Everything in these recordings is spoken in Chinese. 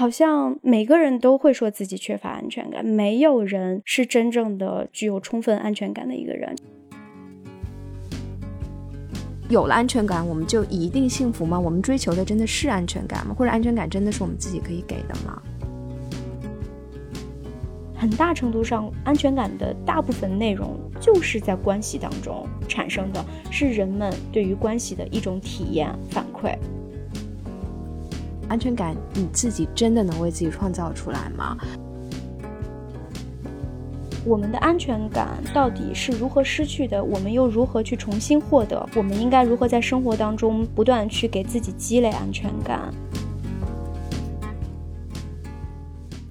好像每个人都会说自己缺乏安全感，没有人是真正的具有充分安全感的一个人。有了安全感，我们就一定幸福吗？我们追求的真的是安全感吗？或者安全感真的是我们自己可以给的吗？很大程度上，安全感的大部分内容就是在关系当中产生的，是人们对于关系的一种体验反馈。安全感，你自己真的能为自己创造出来吗？我们的安全感到底是如何失去的？我们又如何去重新获得？我们应该如何在生活当中不断去给自己积累安全感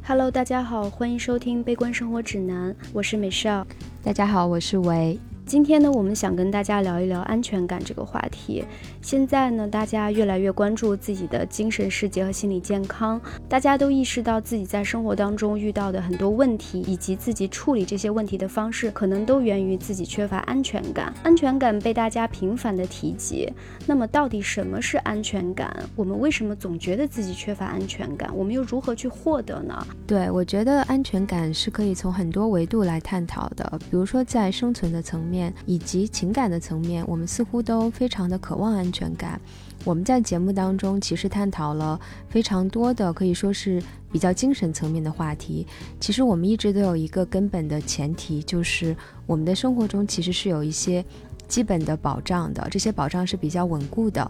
？Hello，大家好，欢迎收听《悲观生活指南》，我是美少。大家好，我是维。今天呢，我们想跟大家聊一聊安全感这个话题。现在呢，大家越来越关注自己的精神世界和心理健康，大家都意识到自己在生活当中遇到的很多问题，以及自己处理这些问题的方式，可能都源于自己缺乏安全感。安全感被大家频繁的提及，那么到底什么是安全感？我们为什么总觉得自己缺乏安全感？我们又如何去获得呢？对我觉得安全感是可以从很多维度来探讨的，比如说在生存的层面。以及情感的层面，我们似乎都非常的渴望安安全感。我们在节目当中其实探讨了非常多的，可以说是比较精神层面的话题。其实我们一直都有一个根本的前提，就是我们的生活中其实是有一些基本的保障的，这些保障是比较稳固的。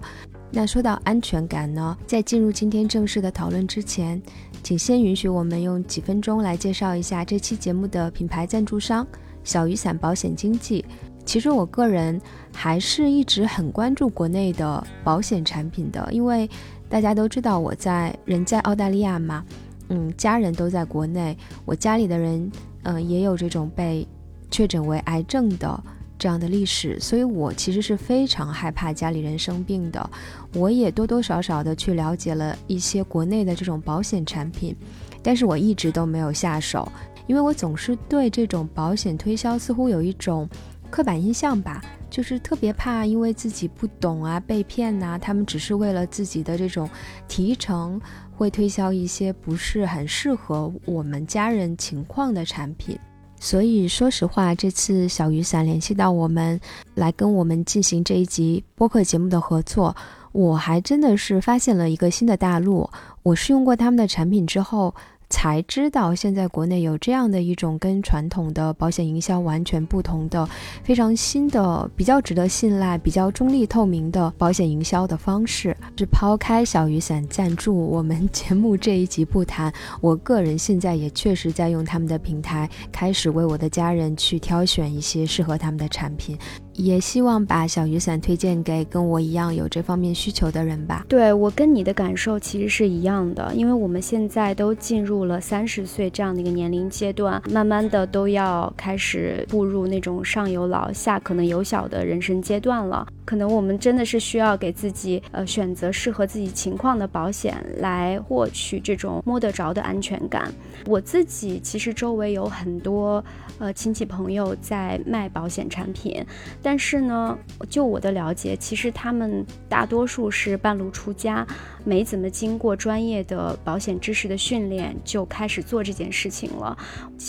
那说到安全感呢，在进入今天正式的讨论之前，请先允许我们用几分钟来介绍一下这期节目的品牌赞助商。小雨伞保险经纪，其实我个人还是一直很关注国内的保险产品的，因为大家都知道我在人在澳大利亚嘛，嗯，家人都在国内，我家里的人嗯也有这种被确诊为癌症的这样的历史，所以我其实是非常害怕家里人生病的，我也多多少少的去了解了一些国内的这种保险产品，但是我一直都没有下手。因为我总是对这种保险推销似乎有一种刻板印象吧，就是特别怕因为自己不懂啊被骗呐，他们只是为了自己的这种提成，会推销一些不是很适合我们家人情况的产品。所以说实话，这次小雨伞联系到我们来跟我们进行这一集播客节目的合作，我还真的是发现了一个新的大陆。我试用过他们的产品之后。才知道现在国内有这样的一种跟传统的保险营销完全不同的、非常新的、比较值得信赖、比较中立透明的保险营销的方式。是抛开小雨伞赞助我们节目这一集不谈，我个人现在也确实在用他们的平台，开始为我的家人去挑选一些适合他们的产品。也希望把小雨伞推荐给跟我一样有这方面需求的人吧。对我跟你的感受其实是一样的，因为我们现在都进入了三十岁这样的一个年龄阶段，慢慢的都要开始步入那种上有老下可能有小的人生阶段了。可能我们真的是需要给自己呃选择适合自己情况的保险，来获取这种摸得着的安全感。我自己其实周围有很多呃亲戚朋友在卖保险产品，但是呢，就我的了解，其实他们大多数是半路出家，没怎么经过专业的保险知识的训练就开始做这件事情了。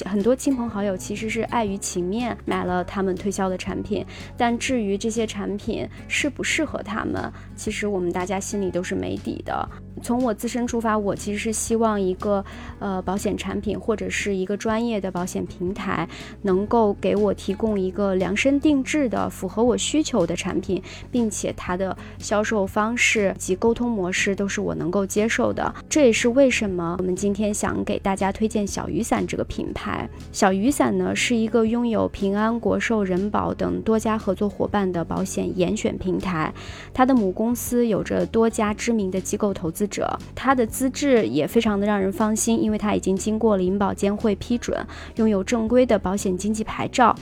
很多亲朋好友其实是碍于情面买了他们推销的产品，但至于这些产品，适不适合他们，其实我们大家心里都是没底的。从我自身出发，我其实是希望一个呃保险产品或者是一个专业的保险平台，能够给我提供一个量身定制的、符合我需求的产品，并且它的销售方式及沟通模式都是我能够接受的。这也是为什么我们今天想给大家推荐小雨伞这个品牌。小雨伞呢是一个拥有平安、国寿、人保等多家合作伙伴的保险延选平台，它的母公司有着多家知名的机构投资。者，他的资质也非常的让人放心，因为他已经经过了银保监会批准，拥有正规的保险经纪牌照，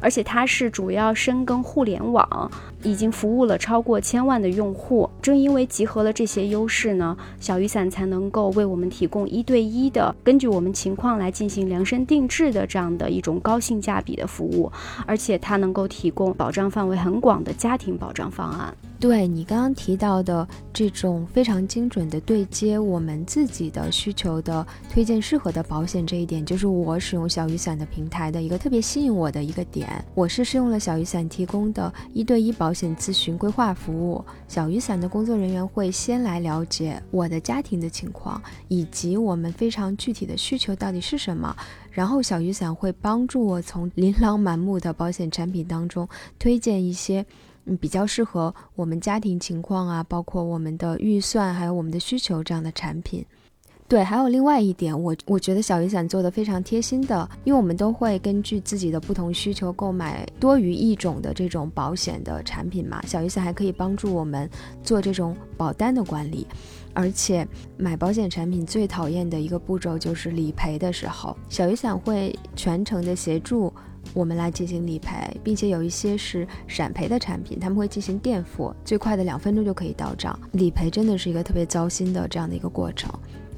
而且它是主要深耕互联网，已经服务了超过千万的用户。正因为集合了这些优势呢，小雨伞才能够为我们提供一对一的，根据我们情况来进行量身定制的这样的一种高性价比的服务，而且它能够提供保障范围很广的家庭保障方案。对你刚刚提到的这种非常精准的对接我们自己的需求的推荐适合的保险，这一点就是我使用小雨伞的平台的一个特别吸引我的一个点。我是试用了小雨伞提供的一对一保保险咨询规划服务，小雨伞的工作人员会先来了解我的家庭的情况以及我们非常具体的需求到底是什么，然后小雨伞会帮助我从琳琅满目的保险产品当中推荐一些。嗯，比较适合我们家庭情况啊，包括我们的预算，还有我们的需求这样的产品。对，还有另外一点，我我觉得小雨伞做的非常贴心的，因为我们都会根据自己的不同需求购买多于一种的这种保险的产品嘛。小雨伞还可以帮助我们做这种保单的管理，而且买保险产品最讨厌的一个步骤就是理赔的时候，小雨伞会全程的协助。我们来进行理赔，并且有一些是闪赔的产品，他们会进行垫付，最快的两分钟就可以到账。理赔真的是一个特别糟心的这样的一个过程。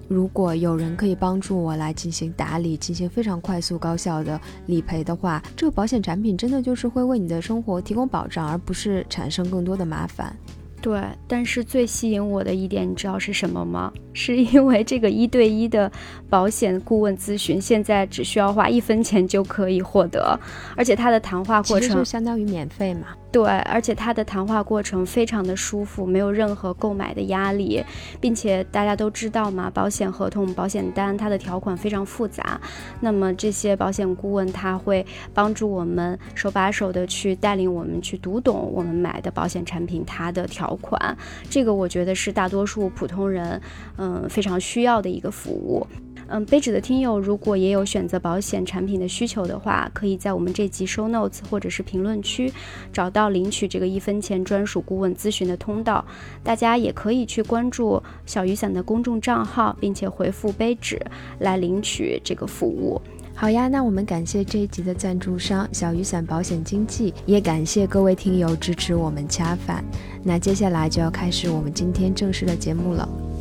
如果有人可以帮助我来进行打理，进行非常快速高效的理赔的话，这个保险产品真的就是会为你的生活提供保障，而不是产生更多的麻烦。对，但是最吸引我的一点，你知道是什么吗？是因为这个一对一的保险顾问咨询，现在只需要花一分钱就可以获得，而且它的谈话过程就相当于免费嘛。对，而且它的谈话过程非常的舒服，没有任何购买的压力，并且大家都知道嘛，保险合同、保险单它的条款非常复杂，那么这些保险顾问他会帮助我们手把手的去带领我们去读懂我们买的保险产品它的条款，这个我觉得是大多数普通人嗯非常需要的一个服务。嗯，杯纸的听友如果也有选择保险产品的需求的话，可以在我们这集 show notes 或者是评论区找到领取这个一分钱专属顾问咨询的通道。大家也可以去关注小雨伞的公众账号，并且回复杯纸来领取这个服务。好呀，那我们感谢这一集的赞助商小雨伞保险经纪，也感谢各位听友支持我们恰饭。那接下来就要开始我们今天正式的节目了。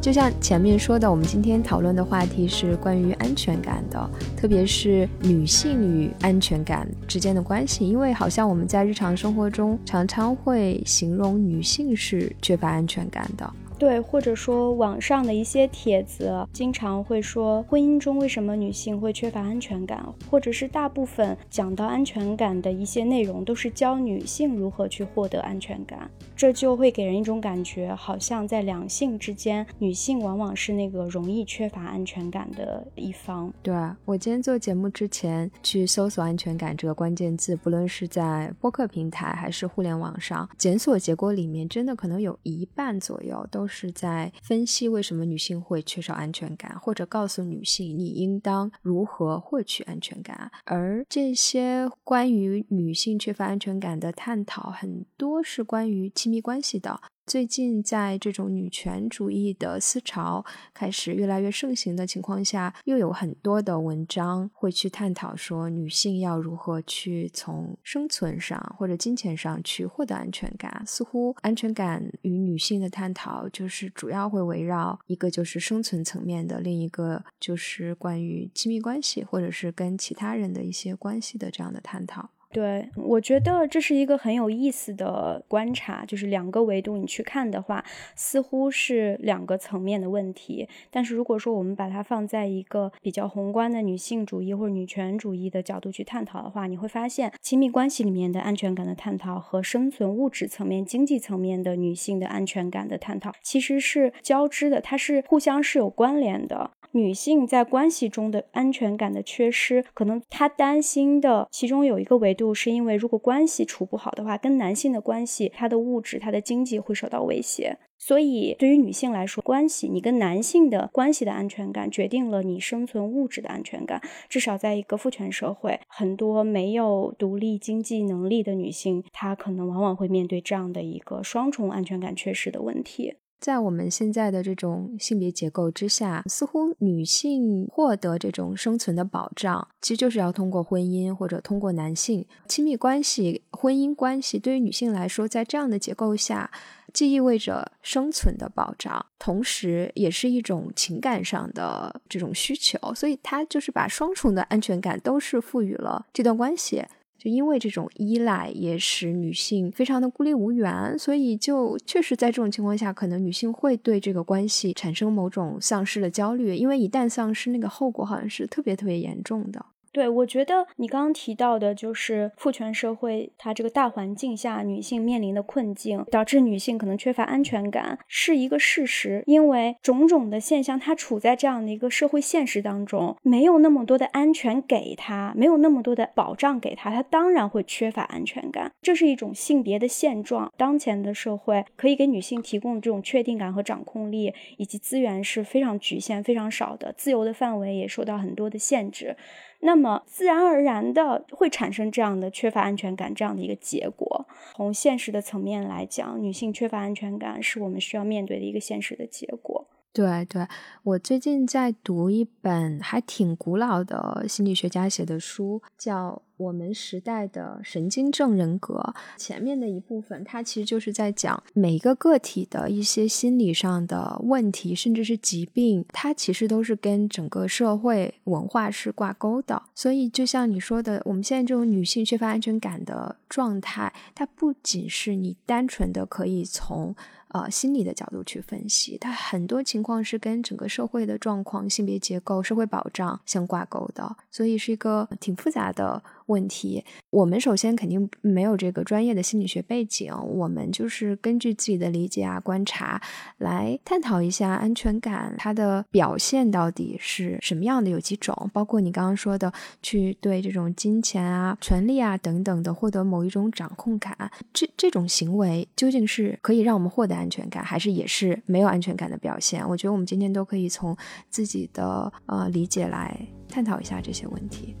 就像前面说的，我们今天讨论的话题是关于安全感的，特别是女性与安全感之间的关系。因为好像我们在日常生活中常常会形容女性是缺乏安全感的。对，或者说网上的一些帖子，经常会说婚姻中为什么女性会缺乏安全感，或者是大部分讲到安全感的一些内容，都是教女性如何去获得安全感，这就会给人一种感觉，好像在两性之间，女性往往是那个容易缺乏安全感的一方。对啊我今天做节目之前去搜索“安全感”这个关键字，不论是在播客平台还是互联网上，检索结果里面真的可能有一半左右都。是在分析为什么女性会缺少安全感，或者告诉女性你应当如何获取安全感。而这些关于女性缺乏安全感的探讨，很多是关于亲密关系的。最近，在这种女权主义的思潮开始越来越盛行的情况下，又有很多的文章会去探讨说，女性要如何去从生存上或者金钱上去获得安全感。似乎安全感与女性的探讨，就是主要会围绕一个就是生存层面的，另一个就是关于亲密关系或者是跟其他人的一些关系的这样的探讨。对，我觉得这是一个很有意思的观察，就是两个维度你去看的话，似乎是两个层面的问题。但是如果说我们把它放在一个比较宏观的女性主义或者女权主义的角度去探讨的话，你会发现亲密关系里面的安全感的探讨和生存物质层面、经济层面的女性的安全感的探讨其实是交织的，它是互相是有关联的。女性在关系中的安全感的缺失，可能她担心的其中有一个维度度，是因为如果关系处不好的话，跟男性的关系，他的物质、他的经济会受到威胁。所以，对于女性来说，关系你跟男性的关系的安全感，决定了你生存物质的安全感。至少在一个父权社会，很多没有独立经济能力的女性，她可能往往会面对这样的一个双重安全感缺失的问题。在我们现在的这种性别结构之下，似乎女性获得这种生存的保障，其实就是要通过婚姻或者通过男性亲密关系、婚姻关系。对于女性来说，在这样的结构下，既意味着生存的保障，同时也是一种情感上的这种需求。所以，它就是把双重的安全感都是赋予了这段关系。就因为这种依赖，也使女性非常的孤立无援，所以就确实在这种情况下，可能女性会对这个关系产生某种丧失的焦虑，因为一旦丧失，那个后果好像是特别特别严重的。对，我觉得你刚刚提到的，就是父权社会它这个大环境下女性面临的困境，导致女性可能缺乏安全感，是一个事实。因为种种的现象，她处在这样的一个社会现实当中，没有那么多的安全给她，没有那么多的保障给她，她当然会缺乏安全感。这是一种性别的现状。当前的社会可以给女性提供的这种确定感和掌控力以及资源是非常局限、非常少的，自由的范围也受到很多的限制。那么自然而然的会产生这样的缺乏安全感这样的一个结果。从现实的层面来讲，女性缺乏安全感是我们需要面对的一个现实的结果。对对，我最近在读一本还挺古老的心理学家写的书，叫。我们时代的神经症人格前面的一部分，它其实就是在讲每一个个体的一些心理上的问题，甚至是疾病，它其实都是跟整个社会文化是挂钩的。所以，就像你说的，我们现在这种女性缺乏安全感的状态，它不仅是你单纯的可以从呃心理的角度去分析，它很多情况是跟整个社会的状况、性别结构、社会保障相挂钩的，所以是一个挺复杂的。问题，我们首先肯定没有这个专业的心理学背景，我们就是根据自己的理解啊、观察来探讨一下安全感它的表现到底是什么样的，有几种，包括你刚刚说的，去对这种金钱啊、权利啊等等的获得某一种掌控感，这这种行为究竟是可以让我们获得安全感，还是也是没有安全感的表现？我觉得我们今天都可以从自己的呃理解来探讨一下这些问题。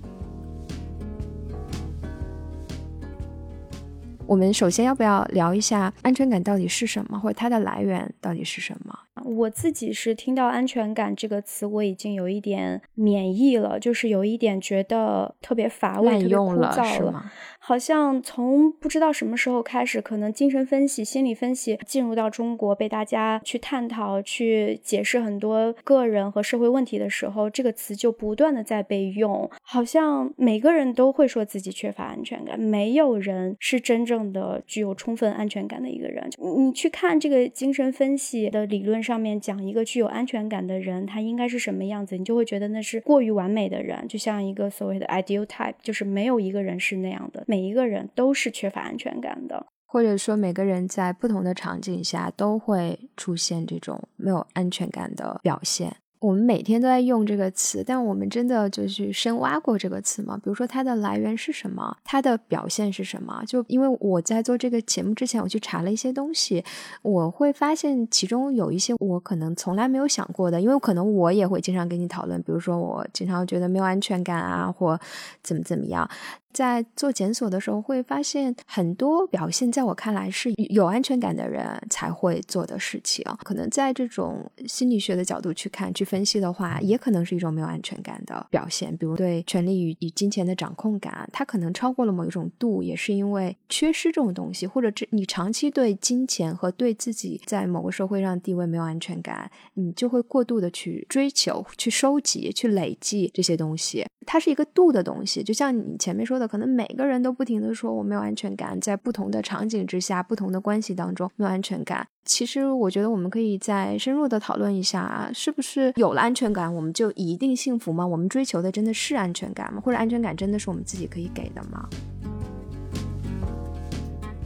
我们首先要不要聊一下安全感到底是什么，或者它的来源到底是什么？我自己是听到安全感这个词，我已经有一点免疫了，就是有一点觉得特别乏味、特别枯燥了。好像从不知道什么时候开始，可能精神分析、心理分析进入到中国，被大家去探讨、去解释很多个人和社会问题的时候，这个词就不断的在被用。好像每个人都会说自己缺乏安全感，没有人是真正的具有充分安全感的一个人。你去看这个精神分析的理论上面讲一个具有安全感的人，他应该是什么样子，你就会觉得那是过于完美的人，就像一个所谓的 ideal type，就是没有一个人是那样的。每每一个人都是缺乏安全感的，或者说每个人在不同的场景下都会出现这种没有安全感的表现。我们每天都在用这个词，但我们真的就去深挖过这个词吗？比如说它的来源是什么，它的表现是什么？就因为我在做这个节目之前，我去查了一些东西，我会发现其中有一些我可能从来没有想过的，因为可能我也会经常跟你讨论，比如说我经常觉得没有安全感啊，或怎么怎么样。在做检索的时候，会发现很多表现，在我看来是有安全感的人才会做的事情。可能在这种心理学的角度去看、去分析的话，也可能是一种没有安全感的表现。比如对权力与与金钱的掌控感，它可能超过了某一种度，也是因为缺失这种东西，或者这你长期对金钱和对自己在某个社会上地位没有安全感，你就会过度的去追求、去收集、去累积这些东西。它是一个度的东西，就像你前面说可能每个人都不停的说我没有安全感，在不同的场景之下、不同的关系当中没有安全感。其实我觉得我们可以再深入的讨论一下啊，是不是有了安全感我们就一定幸福吗？我们追求的真的是安全感吗？或者安全感真的是我们自己可以给的吗？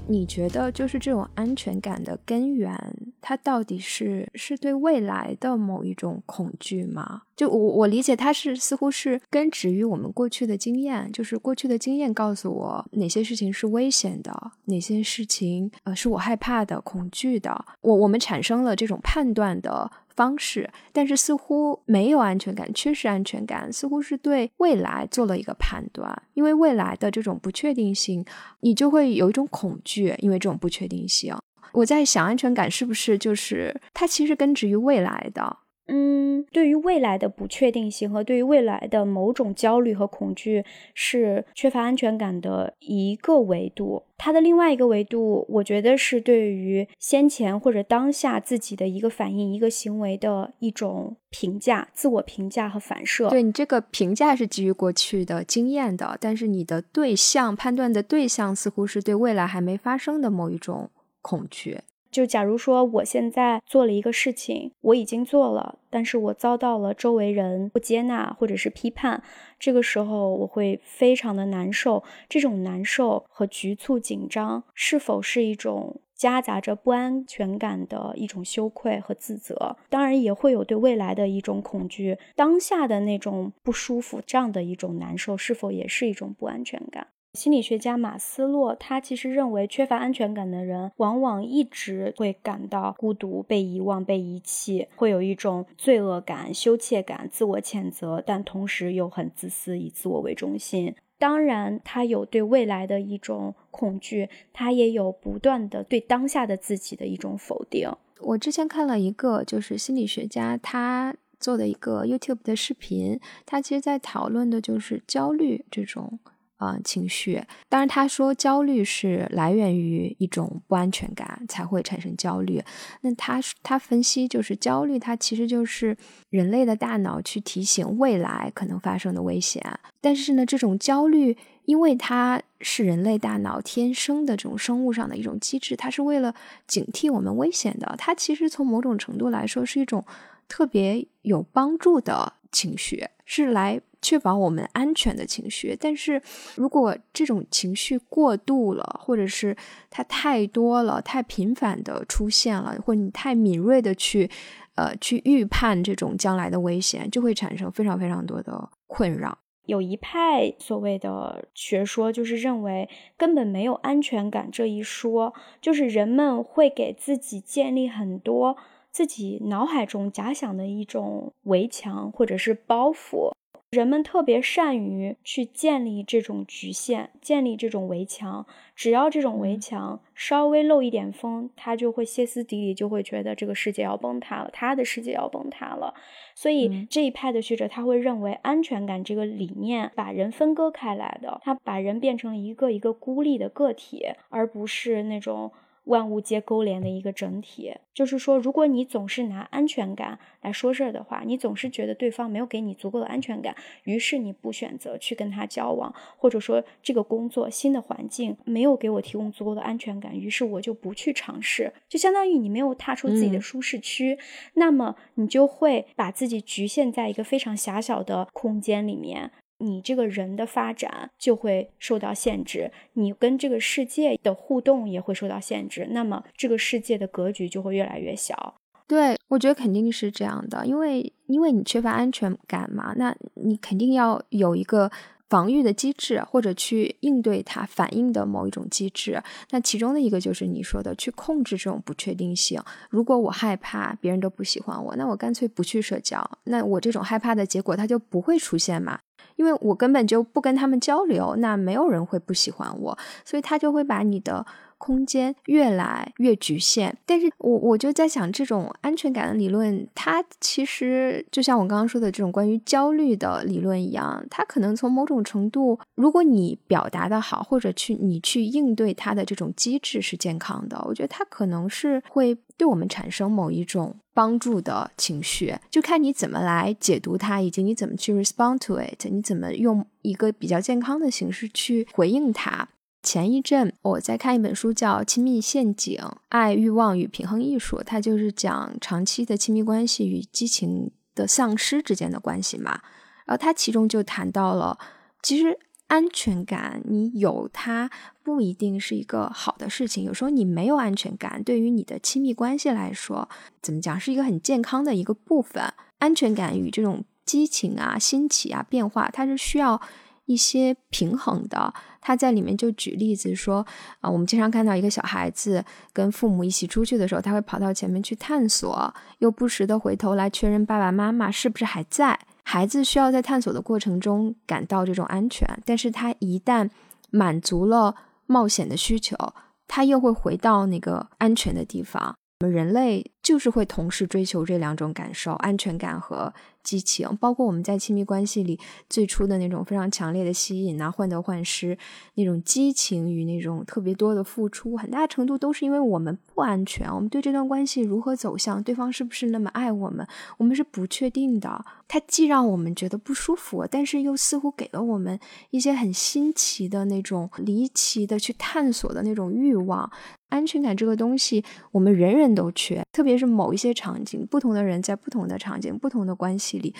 你觉得就是这种安全感的根源，它到底是是对未来的某一种恐惧吗？就我我理解，它是似乎是根植于我们过去的经验，就是过去的经验告诉我哪些事情是危险的，哪些事情呃是我害怕的、恐惧的，我我们产生了这种判断的。方式，但是似乎没有安全感，缺失安全感，似乎是对未来做了一个判断。因为未来的这种不确定性，你就会有一种恐惧，因为这种不确定性。我在想，安全感是不是就是它其实根植于未来的？嗯，对于未来的不确定性和对于未来的某种焦虑和恐惧，是缺乏安全感的一个维度。它的另外一个维度，我觉得是对于先前或者当下自己的一个反应、一个行为的一种评价、自我评价和反射。对你这个评价是基于过去的经验的，但是你的对象判断的对象似乎是对未来还没发生的某一种恐惧。就假如说我现在做了一个事情，我已经做了，但是我遭到了周围人不接纳或者是批判，这个时候我会非常的难受。这种难受和局促紧张，是否是一种夹杂着不安全感的一种羞愧和自责？当然也会有对未来的一种恐惧，当下的那种不舒服，这样的一种难受，是否也是一种不安全感？心理学家马斯洛，他其实认为，缺乏安全感的人，往往一直会感到孤独、被遗忘、被遗弃，会有一种罪恶感、羞怯感、自我谴责，但同时又很自私，以自我为中心。当然，他有对未来的一种恐惧，他也有不断的对当下的自己的一种否定。我之前看了一个，就是心理学家他做的一个 YouTube 的视频，他其实在讨论的就是焦虑这种。啊，情绪。当然，他说焦虑是来源于一种不安全感才会产生焦虑。那他他分析就是焦虑，它其实就是人类的大脑去提醒未来可能发生的危险。但是呢，这种焦虑，因为它是人类大脑天生的这种生物上的一种机制，它是为了警惕我们危险的。它其实从某种程度来说是一种特别有帮助的情绪，是来。确保我们安全的情绪，但是如果这种情绪过度了，或者是它太多了、太频繁的出现了，或者你太敏锐的去，呃，去预判这种将来的危险，就会产生非常非常多的困扰。有一派所谓的学说，就是认为根本没有安全感这一说，就是人们会给自己建立很多自己脑海中假想的一种围墙或者是包袱。人们特别善于去建立这种局限，建立这种围墙。只要这种围墙稍微漏一点风，他就会歇斯底里，就会觉得这个世界要崩塌了，他的世界要崩塌了。所以这一派的学者他会认为，安全感这个理念把人分割开来的，他把人变成了一个一个孤立的个体，而不是那种。万物皆勾连的一个整体，就是说，如果你总是拿安全感来说事儿的话，你总是觉得对方没有给你足够的安全感，于是你不选择去跟他交往，或者说这个工作新的环境没有给我提供足够的安全感，于是我就不去尝试，就相当于你没有踏出自己的舒适区，那么你就会把自己局限在一个非常狭小的空间里面。你这个人的发展就会受到限制，你跟这个世界的互动也会受到限制，那么这个世界的格局就会越来越小。对，我觉得肯定是这样的，因为因为你缺乏安全感嘛，那你肯定要有一个防御的机制，或者去应对它反应的某一种机制。那其中的一个就是你说的去控制这种不确定性。如果我害怕别人都不喜欢我，那我干脆不去社交，那我这种害怕的结果它就不会出现嘛。因为我根本就不跟他们交流，那没有人会不喜欢我，所以他就会把你的。空间越来越局限，但是我我就在想，这种安全感的理论，它其实就像我刚刚说的这种关于焦虑的理论一样，它可能从某种程度，如果你表达的好，或者去你去应对它的这种机制是健康的，我觉得它可能是会对我们产生某一种帮助的情绪，就看你怎么来解读它，以及你怎么去 respond to it，你怎么用一个比较健康的形式去回应它。前一阵我在看一本书，叫《亲密陷阱：爱、欲望与平衡艺术》，它就是讲长期的亲密关系与激情的丧失之间的关系嘛。然后它其中就谈到了，其实安全感你有它不一定是一个好的事情。有时候你没有安全感，对于你的亲密关系来说，怎么讲是一个很健康的一个部分。安全感与这种激情啊、兴起啊、变化，它是需要。一些平衡的，他在里面就举例子说，啊，我们经常看到一个小孩子跟父母一起出去的时候，他会跑到前面去探索，又不时的回头来确认爸爸妈妈是不是还在。孩子需要在探索的过程中感到这种安全，但是他一旦满足了冒险的需求，他又会回到那个安全的地方。我们人类就是会同时追求这两种感受：安全感和。激情，包括我们在亲密关系里最初的那种非常强烈的吸引啊，患得患失，那种激情与那种特别多的付出，很大程度都是因为我们不安全，我们对这段关系如何走向，对方是不是那么爱我们，我们是不确定的。它既让我们觉得不舒服，但是又似乎给了我们一些很新奇的那种离奇的去探索的那种欲望。安全感这个东西，我们人人都缺，特别是某一些场景，不同的人在不同的场景、不同的关系里，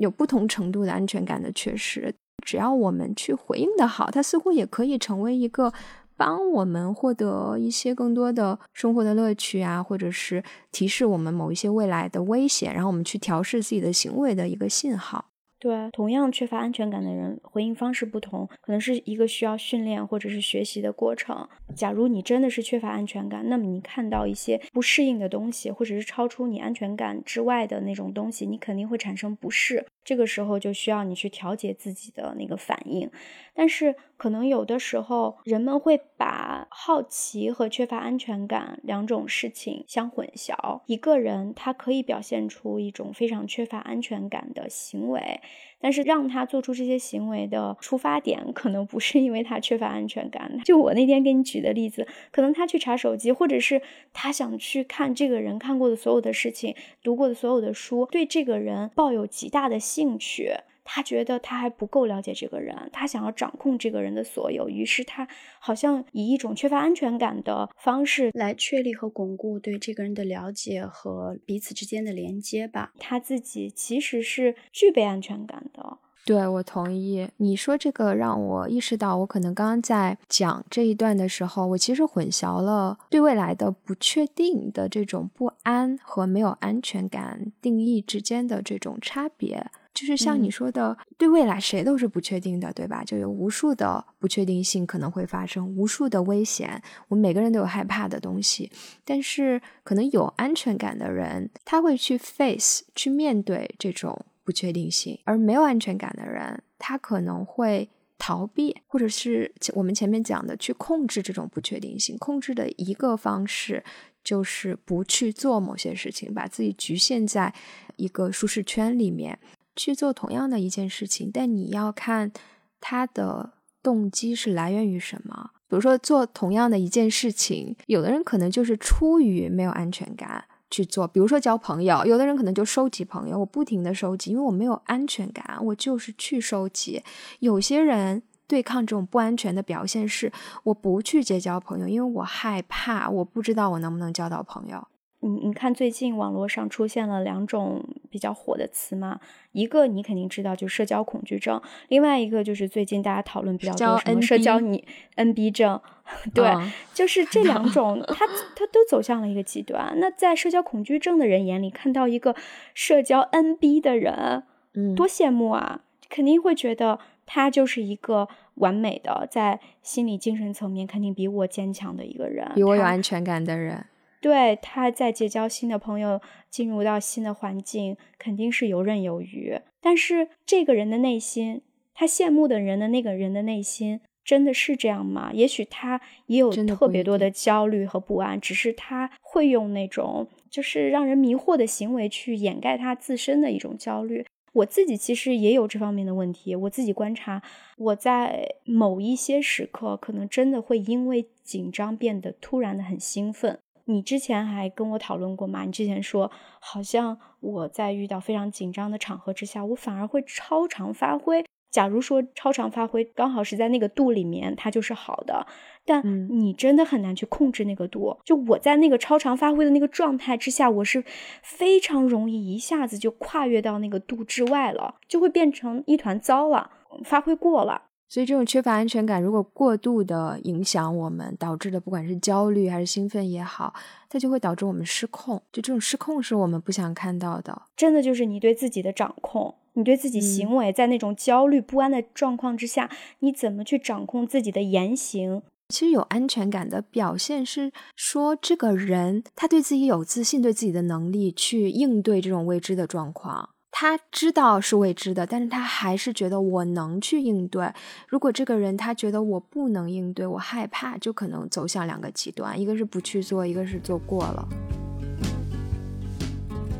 有不同程度的安全感的缺失。只要我们去回应的好，它似乎也可以成为一个帮我们获得一些更多的生活的乐趣啊，或者是提示我们某一些未来的危险，然后我们去调试自己的行为的一个信号。对，同样缺乏安全感的人，回应方式不同，可能是一个需要训练或者是学习的过程。假如你真的是缺乏安全感，那么你看到一些不适应的东西，或者是超出你安全感之外的那种东西，你肯定会产生不适。这个时候就需要你去调节自己的那个反应。但是可能有的时候，人们会把好奇和缺乏安全感两种事情相混淆。一个人他可以表现出一种非常缺乏安全感的行为。但是让他做出这些行为的出发点，可能不是因为他缺乏安全感。就我那天给你举的例子，可能他去查手机，或者是他想去看这个人看过的所有的事情、读过的所有的书，对这个人抱有极大的兴趣。他觉得他还不够了解这个人，他想要掌控这个人的所有，于是他好像以一种缺乏安全感的方式来确立和巩固对这个人的了解和彼此之间的连接吧。他自己其实是具备安全感的。对我同意你说这个，让我意识到，我可能刚刚在讲这一段的时候，我其实混淆了对未来的不确定的这种不安和没有安全感定义之间的这种差别。就是像你说的，对未来谁都是不确定的，对吧？就有无数的不确定性可能会发生，无数的危险，我们每个人都有害怕的东西。但是，可能有安全感的人，他会去 face 去面对这种不确定性；而没有安全感的人，他可能会逃避，或者是我们前面讲的去控制这种不确定性。控制的一个方式就是不去做某些事情，把自己局限在一个舒适圈里面。去做同样的一件事情，但你要看他的动机是来源于什么。比如说，做同样的一件事情，有的人可能就是出于没有安全感去做。比如说交朋友，有的人可能就收集朋友，我不停的收集，因为我没有安全感，我就是去收集。有些人对抗这种不安全的表现是，我不去结交朋友，因为我害怕，我不知道我能不能交到朋友。你你看，最近网络上出现了两种比较火的词嘛，一个你肯定知道，就是社交恐惧症；另外一个就是最近大家讨论比较多什么社交你 NB 症，对，就是这两种，它它都走向了一个极端。那在社交恐惧症的人眼里，看到一个社交 NB 的人，嗯，多羡慕啊！肯定会觉得他就是一个完美的，在心理精神层面肯定比我坚强的一个人，比我有安全感的人。对，他在结交新的朋友，进入到新的环境，肯定是游刃有余。但是这个人的内心，他羡慕的人的那个人的内心，真的是这样吗？也许他也有特别多的焦虑和不安，只是他会用那种就是让人迷惑的行为去掩盖他自身的一种焦虑。我自己其实也有这方面的问题。我自己观察，我在某一些时刻，可能真的会因为紧张变得突然的很兴奋。你之前还跟我讨论过嘛？你之前说，好像我在遇到非常紧张的场合之下，我反而会超常发挥。假如说超常发挥刚好是在那个度里面，它就是好的。但你真的很难去控制那个度。就我在那个超常发挥的那个状态之下，我是非常容易一下子就跨越到那个度之外了，就会变成一团糟了，发挥过了。所以，这种缺乏安全感，如果过度的影响我们，导致的不管是焦虑还是兴奋也好，它就会导致我们失控。就这种失控是我们不想看到的。真的就是你对自己的掌控，你对自己行为在那种焦虑不安的状况之下，你怎么去掌控自己的言行？其实有安全感的表现是说，这个人他对自己有自信，对自己的能力去应对这种未知的状况。他知道是未知的，但是他还是觉得我能去应对。如果这个人他觉得我不能应对，我害怕，就可能走向两个极端，一个是不去做，一个是做过了。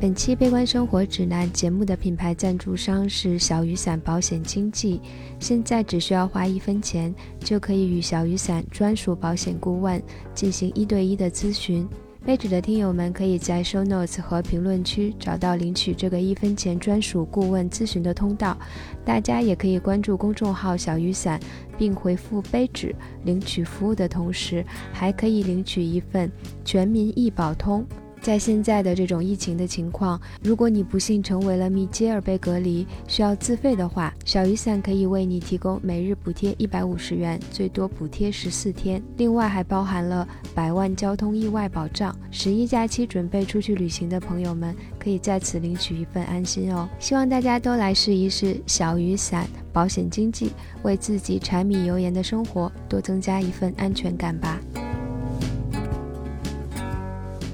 本期《悲观生活指南》节目的品牌赞助商是小雨伞保险经纪，现在只需要花一分钱，就可以与小雨伞专属保险顾问进行一对一的咨询。被指的听友们可以在 show notes 和评论区找到领取这个一分钱专属顾问咨询的通道。大家也可以关注公众号“小雨伞”，并回复“杯纸”领取服务的同时，还可以领取一份全民医保通。在现在的这种疫情的情况，如果你不幸成为了密接而被隔离，需要自费的话，小雨伞可以为你提供每日补贴一百五十元，最多补贴十四天。另外还包含了百万交通意外保障。十一假期准备出去旅行的朋友们，可以在此领取一份安心哦。希望大家都来试一试小雨伞保险经济，为自己柴米油盐的生活多增加一份安全感吧。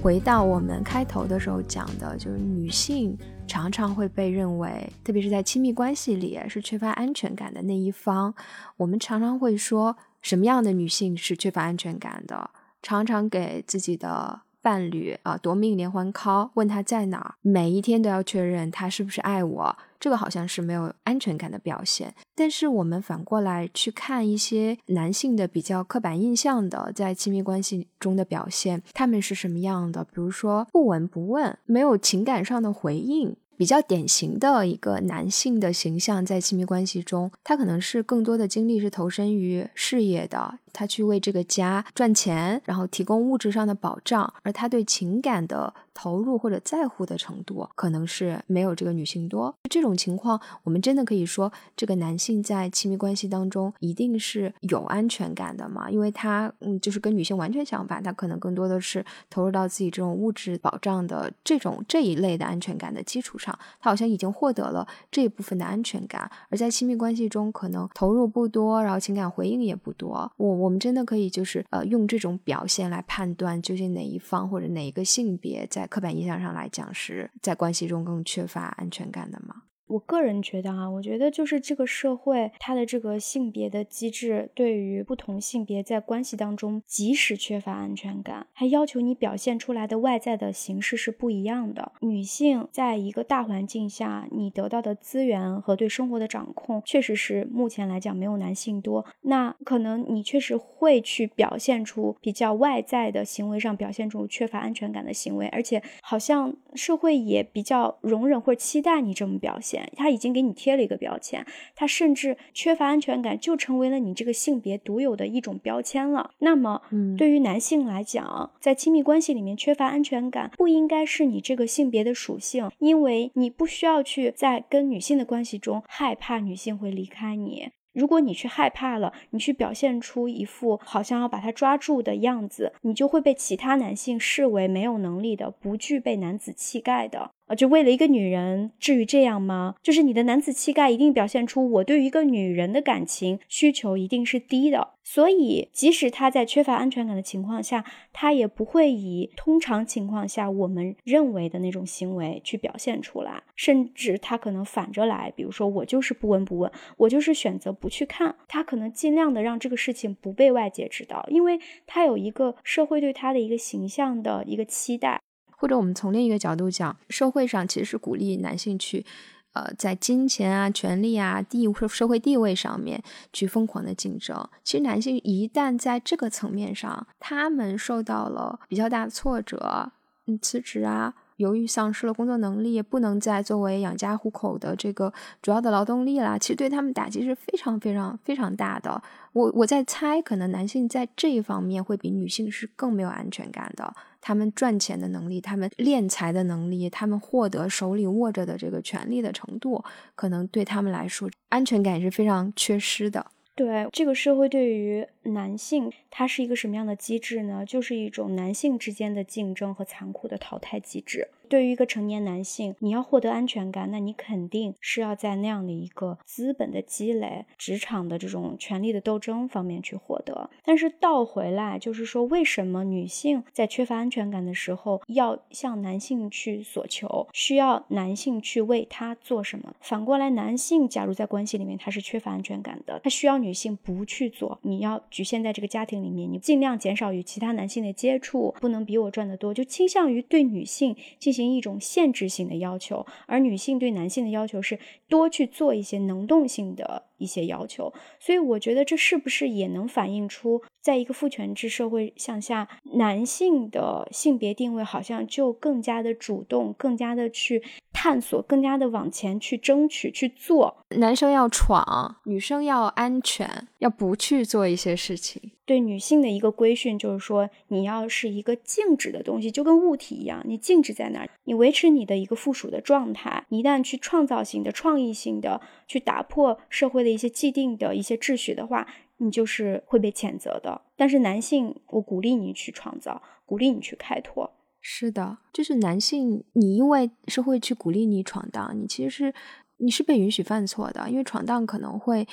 回到我们开头的时候讲的，就是女性常常会被认为，特别是在亲密关系里是缺乏安全感的那一方。我们常常会说，什么样的女性是缺乏安全感的？常常给自己的。伴侣啊，夺命连环 call，问他在哪儿，每一天都要确认他是不是爱我，这个好像是没有安全感的表现。但是我们反过来去看一些男性的比较刻板印象的在亲密关系中的表现，他们是什么样的？比如说不闻不问，没有情感上的回应。比较典型的一个男性的形象，在亲密关系中，他可能是更多的精力是投身于事业的，他去为这个家赚钱，然后提供物质上的保障，而他对情感的。投入或者在乎的程度，可能是没有这个女性多。这种情况，我们真的可以说，这个男性在亲密关系当中一定是有安全感的嘛？因为他，嗯，就是跟女性完全相反，他可能更多的是投入到自己这种物质保障的这种这一类的安全感的基础上，他好像已经获得了这一部分的安全感。而在亲密关系中，可能投入不多，然后情感回应也不多。我我们真的可以就是呃，用这种表现来判断究竟哪一方或者哪一个性别在。刻板印象上来讲，是在关系中更缺乏安全感的吗？我个人觉得啊，我觉得就是这个社会它的这个性别的机制，对于不同性别在关系当中，即使缺乏安全感，还要求你表现出来的外在的形式是不一样的。女性在一个大环境下，你得到的资源和对生活的掌控，确实是目前来讲没有男性多。那可能你确实会去表现出比较外在的行为上表现出缺乏安全感的行为，而且好像社会也比较容忍或者期待你这么表现。他已经给你贴了一个标签，他甚至缺乏安全感，就成为了你这个性别独有的一种标签了。那么，嗯，对于男性来讲，在亲密关系里面缺乏安全感，不应该是你这个性别的属性，因为你不需要去在跟女性的关系中害怕女性会离开你。如果你去害怕了，你去表现出一副好像要把他抓住的样子，你就会被其他男性视为没有能力的、不具备男子气概的。啊，就为了一个女人，至于这样吗？就是你的男子气概一定表现出我对于一个女人的感情需求一定是低的，所以即使他在缺乏安全感的情况下，他也不会以通常情况下我们认为的那种行为去表现出来，甚至他可能反着来，比如说我就是不闻不问，我就是选择不去看，他可能尽量的让这个事情不被外界知道，因为他有一个社会对他的一个形象的一个期待。或者我们从另一个角度讲，社会上其实是鼓励男性去，呃，在金钱啊、权利啊、地社会地位上面去疯狂的竞争。其实男性一旦在这个层面上，他们受到了比较大的挫折，嗯，辞职啊，由于丧失了工作能力，不能再作为养家糊口的这个主要的劳动力啦，其实对他们打击是非常非常非常大的。我我在猜，可能男性在这一方面会比女性是更没有安全感的。他们赚钱的能力，他们敛财的能力，他们获得手里握着的这个权利的程度，可能对他们来说安全感是非常缺失的。对这个社会对于男性他是一个什么样的机制呢？就是一种男性之间的竞争和残酷的淘汰机制。对于一个成年男性，你要获得安全感，那你肯定是要在那样的一个资本的积累、职场的这种权力的斗争方面去获得。但是倒回来，就是说，为什么女性在缺乏安全感的时候要向男性去索求，需要男性去为他做什么？反过来，男性假如在关系里面他是缺乏安全感的，他需要女性不去做。你要局限在这个家庭里面，你尽量减少与其他男性的接触，不能比我赚得多，就倾向于对女性进行一种限制性的要求，而女性对男性的要求是多去做一些能动性的。一些要求，所以我觉得这是不是也能反映出，在一个父权制社会向下，男性的性别定位好像就更加的主动，更加的去探索，更加的往前去争取去做。男生要闯，女生要安全，要不去做一些事情。对女性的一个规训就是说，你要是一个静止的东西，就跟物体一样，你静止在那儿，你维持你的一个附属的状态。你一旦去创造性的、创意性的去打破社会的一些既定的一些秩序的话，你就是会被谴责的。但是男性，我鼓励你去创造，鼓励你去开拓。是的，就是男性，你因为是会去鼓励你闯荡，你其实是你是被允许犯错的，因为闯荡可能会。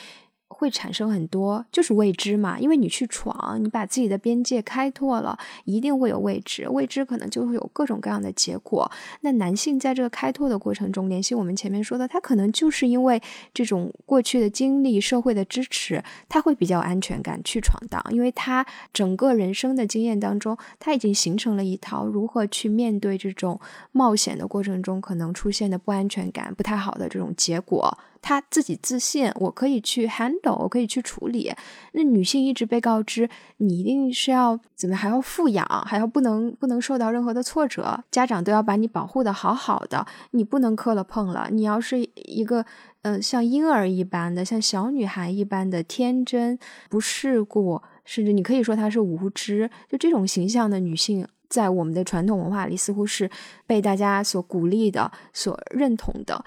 会产生很多，就是未知嘛。因为你去闯，你把自己的边界开拓了，一定会有未知。未知可能就会有各种各样的结果。那男性在这个开拓的过程中，联系我们前面说的，他可能就是因为这种过去的经历、社会的支持，他会比较安全感去闯荡。因为他整个人生的经验当中，他已经形成了一套如何去面对这种冒险的过程中可能出现的不安全感、不太好的这种结果。她自己自信，我可以去 handle，我可以去处理。那女性一直被告知，你一定是要怎么，还要富养，还要不能不能受到任何的挫折，家长都要把你保护的好好的，你不能磕了碰了。你要是一个，嗯，像婴儿一般的，像小女孩一般的天真不世故，甚至你可以说她是无知，就这种形象的女性，在我们的传统文化里，似乎是被大家所鼓励的、所认同的。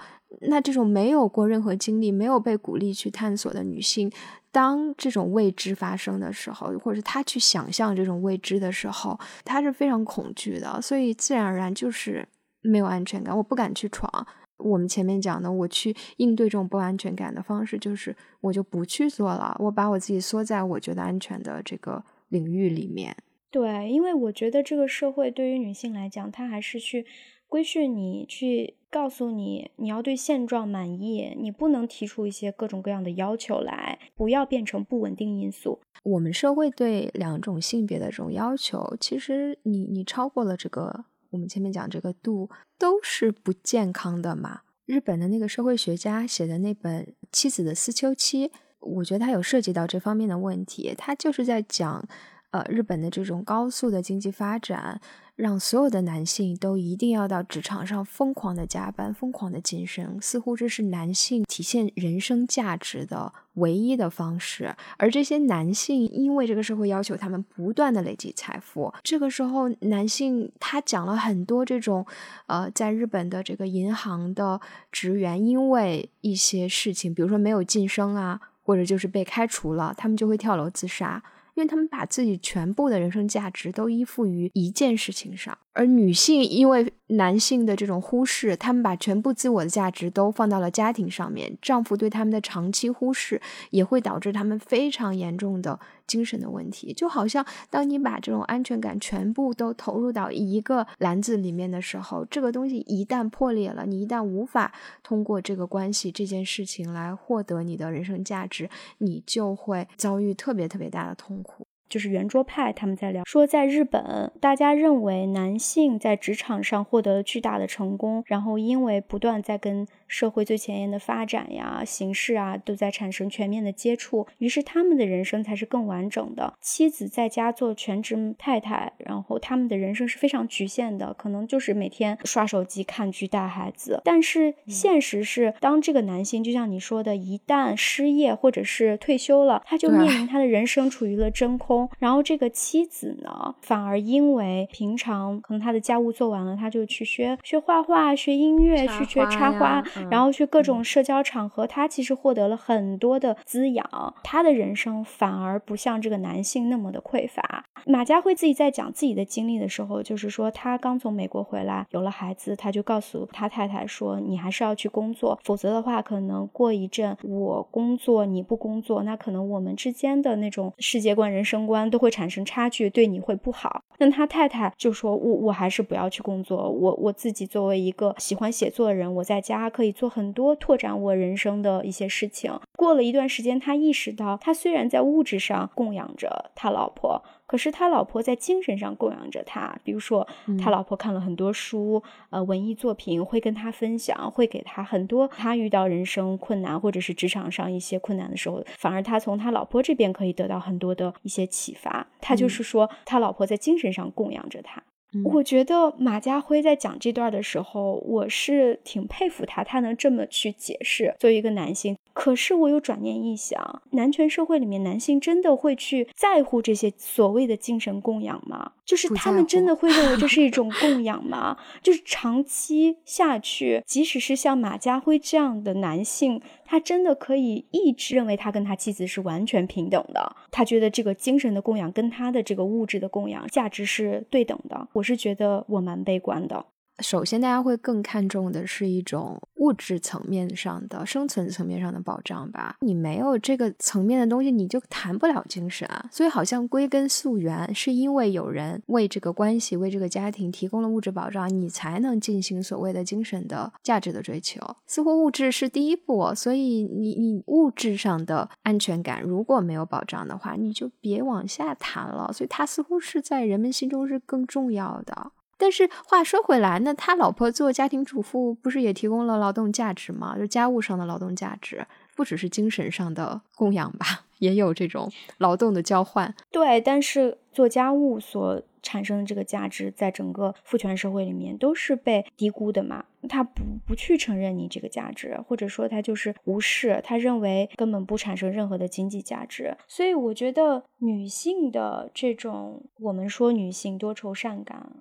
那这种没有过任何经历、没有被鼓励去探索的女性，当这种未知发生的时候，或者是她去想象这种未知的时候，她是非常恐惧的，所以自然而然就是没有安全感。我不敢去闯。我们前面讲的，我去应对这种不安全感的方式，就是我就不去做了，我把我自己缩在我觉得安全的这个领域里面。对，因为我觉得这个社会对于女性来讲，她还是去规训你去。告诉你，你要对现状满意，你不能提出一些各种各样的要求来，不要变成不稳定因素。我们社会对两种性别的这种要求，其实你你超过了这个，我们前面讲这个度，都是不健康的嘛。日本的那个社会学家写的那本《妻子的思秋期》，我觉得他有涉及到这方面的问题，他就是在讲，呃，日本的这种高速的经济发展。让所有的男性都一定要到职场上疯狂的加班、疯狂的晋升，似乎这是男性体现人生价值的唯一的方式。而这些男性因为这个社会要求他们不断的累积财富，这个时候男性他讲了很多这种，呃，在日本的这个银行的职员因为一些事情，比如说没有晋升啊，或者就是被开除了，他们就会跳楼自杀。因为他们把自己全部的人生价值都依附于一件事情上，而女性因为男性的这种忽视，他们把全部自我的价值都放到了家庭上面，丈夫对他们的长期忽视也会导致他们非常严重的。精神的问题，就好像当你把这种安全感全部都投入到一个篮子里面的时候，这个东西一旦破裂了，你一旦无法通过这个关系这件事情来获得你的人生价值，你就会遭遇特别特别大的痛苦。就是圆桌派他们在聊说，在日本，大家认为男性在职场上获得了巨大的成功，然后因为不断在跟社会最前沿的发展呀、形势啊，都在产生全面的接触，于是他们的人生才是更完整的。妻子在家做全职太太，然后他们的人生是非常局限的，可能就是每天刷手机、看剧、带孩子。但是现实是，当这个男性就像你说的，一旦失业或者是退休了，他就面临他的人生处于了真空。空。然后这个妻子呢，反而因为平常可能他的家务做完了，他就去学学画画、学音乐、去学插花，然后去各种社交场合，他其实获得了很多的滋养。他的人生反而不像这个男性那么的匮乏。马家辉自己在讲自己的经历的时候，就是说他刚从美国回来，有了孩子，他就告诉他太太说：“你还是要去工作，否则的话，可能过一阵我工作你不工作，那可能我们之间的那种世界观、人生观都会产生差距，对你会不好。”那他太太就说：“我我还是不要去工作，我我自己作为一个喜欢写作的人，我在家可以做很多拓展我人生的一些事情。”过了一段时间，他意识到，他虽然在物质上供养着他老婆。可是他老婆在精神上供养着他，比如说他老婆看了很多书，呃，文艺作品会跟他分享，会给他很多他遇到人生困难或者是职场上一些困难的时候，反而他从他老婆这边可以得到很多的一些启发。他就是说，他老婆在精神上供养着他。我觉得马家辉在讲这段的时候，我是挺佩服他，他能这么去解释。作为一个男性。可是我有转念一想，男权社会里面，男性真的会去在乎这些所谓的精神供养吗？就是他们真的会认为这是一种供养吗？就是长期下去，即使是像马家辉这样的男性，他真的可以一直认为他跟他妻子是完全平等的？他觉得这个精神的供养跟他的这个物质的供养价值是对等的？我是觉得我蛮悲观的。首先，大家会更看重的是一种物质层面上的生存层面上的保障吧。你没有这个层面的东西，你就谈不了精神啊。所以，好像归根溯源，是因为有人为这个关系、为这个家庭提供了物质保障，你才能进行所谓的精神的价值的追求。似乎物质是第一步，所以你你物质上的安全感如果没有保障的话，你就别往下谈了。所以，它似乎是在人们心中是更重要的。但是话说回来，那他老婆做家庭主妇，不是也提供了劳动价值吗？就家务上的劳动价值，不只是精神上的供养吧，也有这种劳动的交换。对，但是做家务所产生的这个价值，在整个父权社会里面都是被低估的嘛。他不不去承认你这个价值，或者说他就是无视，他认为根本不产生任何的经济价值。所以我觉得女性的这种，我们说女性多愁善感。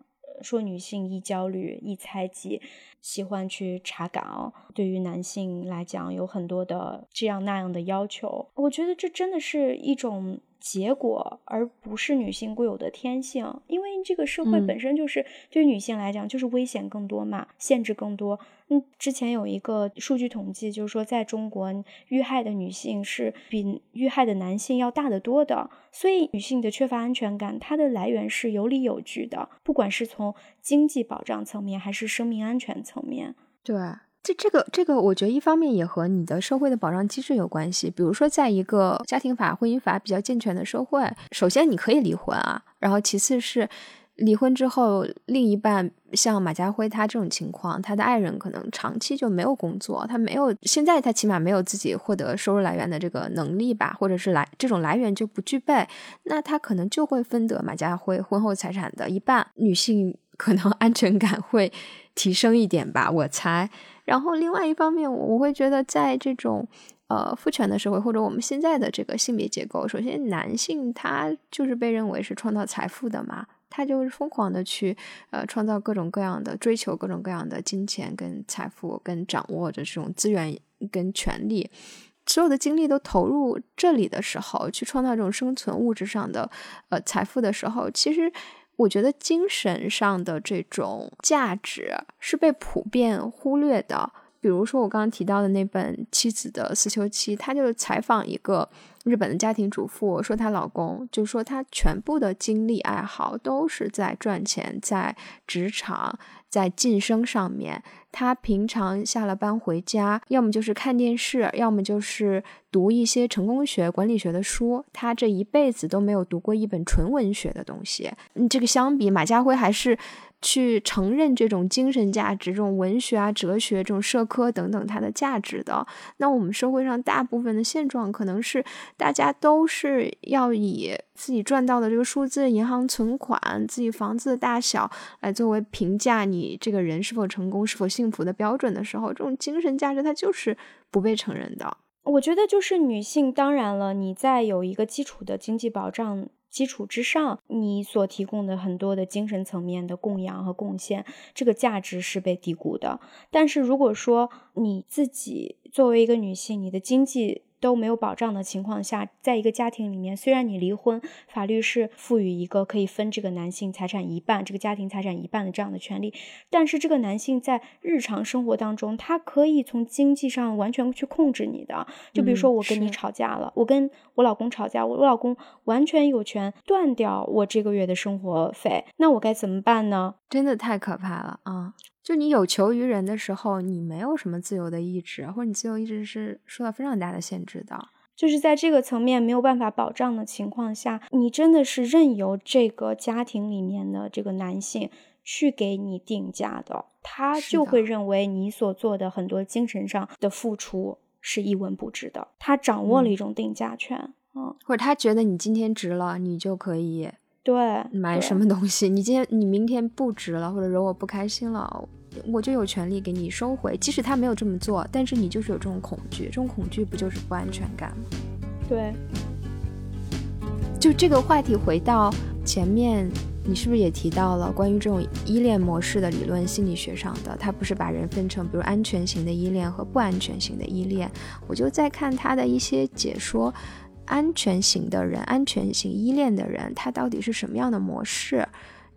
说女性易焦虑、易猜忌，喜欢去查岗。对于男性来讲，有很多的这样那样的要求。我觉得这真的是一种。结果，而不是女性固有的天性，因为这个社会本身就是对于女性来讲就是危险更多嘛，限制更多。嗯，之前有一个数据统计，就是说在中国遇害的女性是比遇害的男性要大得多的，所以女性的缺乏安全感，它的来源是有理有据的，不管是从经济保障层面还是生命安全层面，对。这这个这个，我觉得一方面也和你的社会的保障机制有关系。比如说，在一个家庭法、婚姻法比较健全的社会，首先你可以离婚啊，然后其次是离婚之后，另一半像马家辉他这种情况，他的爱人可能长期就没有工作，他没有现在他起码没有自己获得收入来源的这个能力吧，或者是来这种来源就不具备，那他可能就会分得马家辉婚后财产的一半。女性 可能安全感会提升一点吧，我猜。然后，另外一方面，我会觉得，在这种呃父权的社会，或者我们现在的这个性别结构，首先，男性他就是被认为是创造财富的嘛，他就是疯狂的去呃创造各种各样的追求，各种各样的金钱跟财富，跟掌握着这种资源跟权利，所有的精力都投入这里的时候，去创造这种生存物质上的呃财富的时候，其实。我觉得精神上的这种价值是被普遍忽略的。比如说，我刚刚提到的那本《妻子的思秋期》，他就采访一个日本的家庭主妇，说她老公就说她全部的精力爱好都是在赚钱，在职场，在晋升上面。她平常下了班回家，要么就是看电视，要么就是读一些成功学、管理学的书。他这一辈子都没有读过一本纯文学的东西。嗯，这个相比马家辉还是去承认这种精神价值、这种文学啊、哲学、这种社科等等它的价值的。那我们社会上大部分的现状可能是大家都是要以自己赚到的这个数字、银行存款、自己房子的大小来作为评价你这个人是否成功、是否。幸福的标准的时候，这种精神价值它就是不被承认的。我觉得就是女性，当然了，你在有一个基础的经济保障。基础之上，你所提供的很多的精神层面的供养和贡献，这个价值是被低估的。但是如果说你自己作为一个女性，你的经济，都没有保障的情况下，在一个家庭里面，虽然你离婚，法律是赋予一个可以分这个男性财产一半，这个家庭财产一半的这样的权利，但是这个男性在日常生活当中，他可以从经济上完全去控制你的。就比如说我跟你吵架了，我跟我老公吵架，我老公完全有权断掉我这个月的生活费，那我该怎么办呢？真的太可怕了啊！就你有求于人的时候，你没有什么自由的意志，或者你自由意志是受到非常大的限制的。就是在这个层面没有办法保障的情况下，你真的是任由这个家庭里面的这个男性去给你定价的，他就会认为你所做的很多精神上的付出是一文不值的。他掌握了一种定价权，嗯，或者他觉得你今天值了，你就可以。对，买什么东西？你今天你明天不值了，或者惹我不开心了，我就有权利给你收回。即使他没有这么做，但是你就是有这种恐惧，这种恐惧不就是不安全感吗？对。就这个话题回到前面，你是不是也提到了关于这种依恋模式的理论？心理学上的，它不是把人分成比如安全型的依恋和不安全型的依恋？我就在看他的一些解说。安全型的人，安全型依恋的人，他到底是什么样的模式？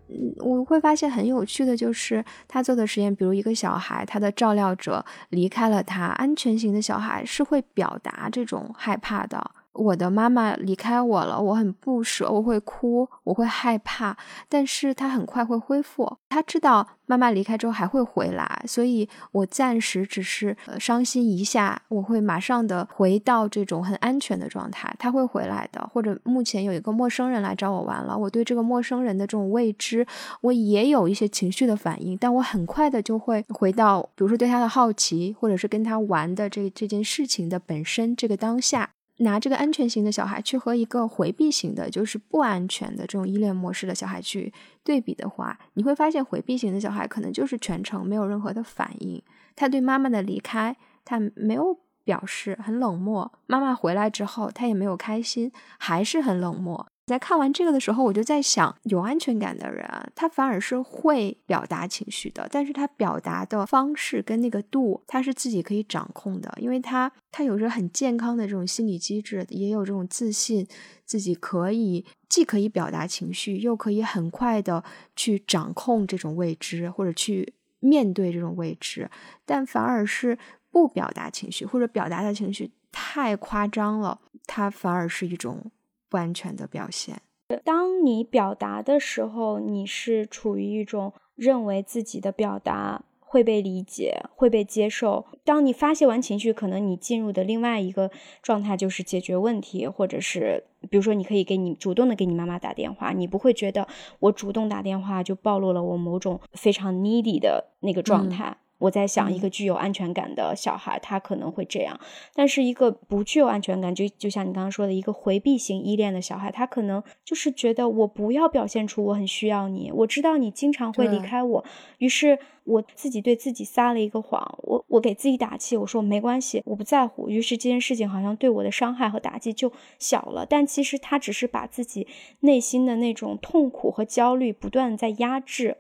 嗯，我会发现很有趣的就是他做的实验，比如一个小孩，他的照料者离开了他，安全型的小孩是会表达这种害怕的。我的妈妈离开我了，我很不舍，我会哭，我会害怕，但是他很快会恢复。他知道妈妈离开之后还会回来，所以我暂时只是伤心一下，我会马上的回到这种很安全的状态。他会回来的，或者目前有一个陌生人来找我玩了，我对这个陌生人的这种未知，我也有一些情绪的反应，但我很快的就会回到，比如说对他的好奇，或者是跟他玩的这这件事情的本身这个当下。拿这个安全型的小孩去和一个回避型的，就是不安全的这种依恋模式的小孩去对比的话，你会发现回避型的小孩可能就是全程没有任何的反应，他对妈妈的离开他没有表示，很冷漠。妈妈回来之后，他也没有开心，还是很冷漠。在看完这个的时候，我就在想，有安全感的人，他反而是会表达情绪的，但是他表达的方式跟那个度，他是自己可以掌控的，因为他他有着很健康的这种心理机制，也有这种自信，自己可以既可以表达情绪，又可以很快的去掌控这种未知，或者去面对这种未知，但反而是不表达情绪，或者表达的情绪太夸张了，他反而是一种。不安全的表现。当你表达的时候，你是处于一种认为自己的表达会被理解、会被接受。当你发泄完情绪，可能你进入的另外一个状态就是解决问题，或者是比如说，你可以给你主动的给你妈妈打电话，你不会觉得我主动打电话就暴露了我某种非常 needy 的那个状态。我在想，一个具有安全感的小孩，他可能会这样；但是一个不具有安全感，就就像你刚刚说的，一个回避型依恋的小孩，他可能就是觉得我不要表现出我很需要你，我知道你经常会离开我，于是我自己对自己撒了一个谎，我我给自己打气，我说没关系，我不在乎。于是这件事情好像对我的伤害和打击就小了，但其实他只是把自己内心的那种痛苦和焦虑不断在压制。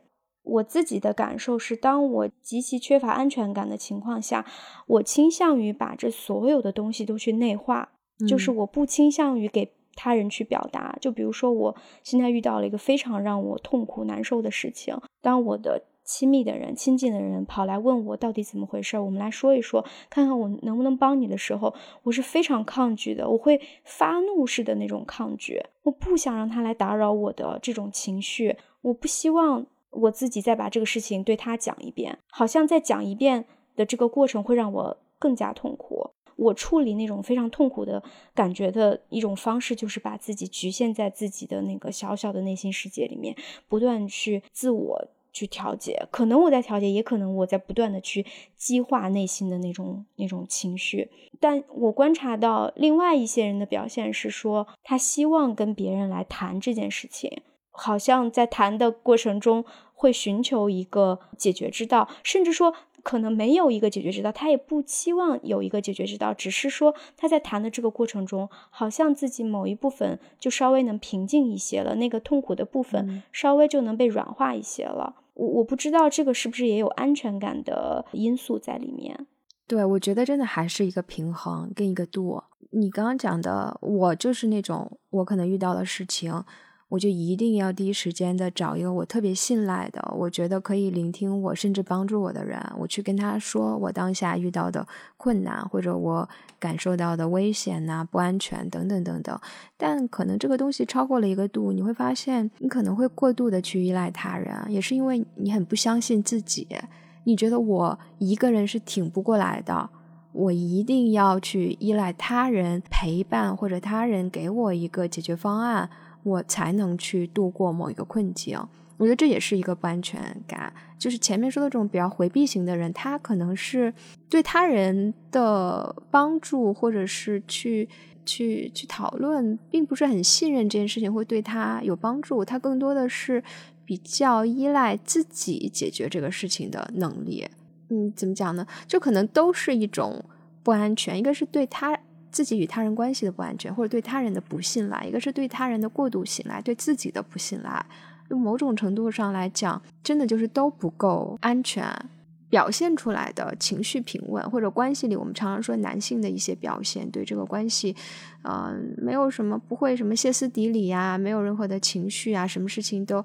我自己的感受是，当我极其缺乏安全感的情况下，我倾向于把这所有的东西都去内化，就是我不倾向于给他人去表达。就比如说，我现在遇到了一个非常让我痛苦难受的事情，当我的亲密的人、亲近的人跑来问我到底怎么回事，我们来说一说，看看我能不能帮你的时候，我是非常抗拒的，我会发怒式的那种抗拒，我不想让他来打扰我的这种情绪，我不希望。我自己再把这个事情对他讲一遍，好像再讲一遍的这个过程会让我更加痛苦。我处理那种非常痛苦的感觉的一种方式，就是把自己局限在自己的那个小小的内心世界里面，不断去自我去调节。可能我在调节，也可能我在不断的去激化内心的那种那种情绪。但我观察到另外一些人的表现是说，他希望跟别人来谈这件事情。好像在谈的过程中会寻求一个解决之道，甚至说可能没有一个解决之道，他也不期望有一个解决之道，只是说他在谈的这个过程中，好像自己某一部分就稍微能平静一些了，那个痛苦的部分稍微就能被软化一些了。我我不知道这个是不是也有安全感的因素在里面。对，我觉得真的还是一个平衡跟一个度。你刚刚讲的，我就是那种我可能遇到的事情。我就一定要第一时间的找一个我特别信赖的，我觉得可以聆听我，甚至帮助我的人，我去跟他说我当下遇到的困难，或者我感受到的危险呐、不安全等等等等。但可能这个东西超过了一个度，你会发现你可能会过度的去依赖他人，也是因为你很不相信自己，你觉得我一个人是挺不过来的，我一定要去依赖他人陪伴或者他人给我一个解决方案。我才能去度过某一个困境，我觉得这也是一个不安全感。就是前面说的这种比较回避型的人，他可能是对他人的帮助，或者是去去去讨论，并不是很信任这件事情会对他有帮助。他更多的是比较依赖自己解决这个事情的能力。嗯，怎么讲呢？就可能都是一种不安全，一个是对他。自己与他人关系的不安全，或者对他人的不信赖，一个是对他人的过度信赖，对自己的不信赖。用某种程度上来讲，真的就是都不够安全。表现出来的情绪平稳，或者关系里，我们常常说男性的一些表现，对这个关系，嗯，没有什么不会什么歇斯底里呀，没有任何的情绪啊，什么事情都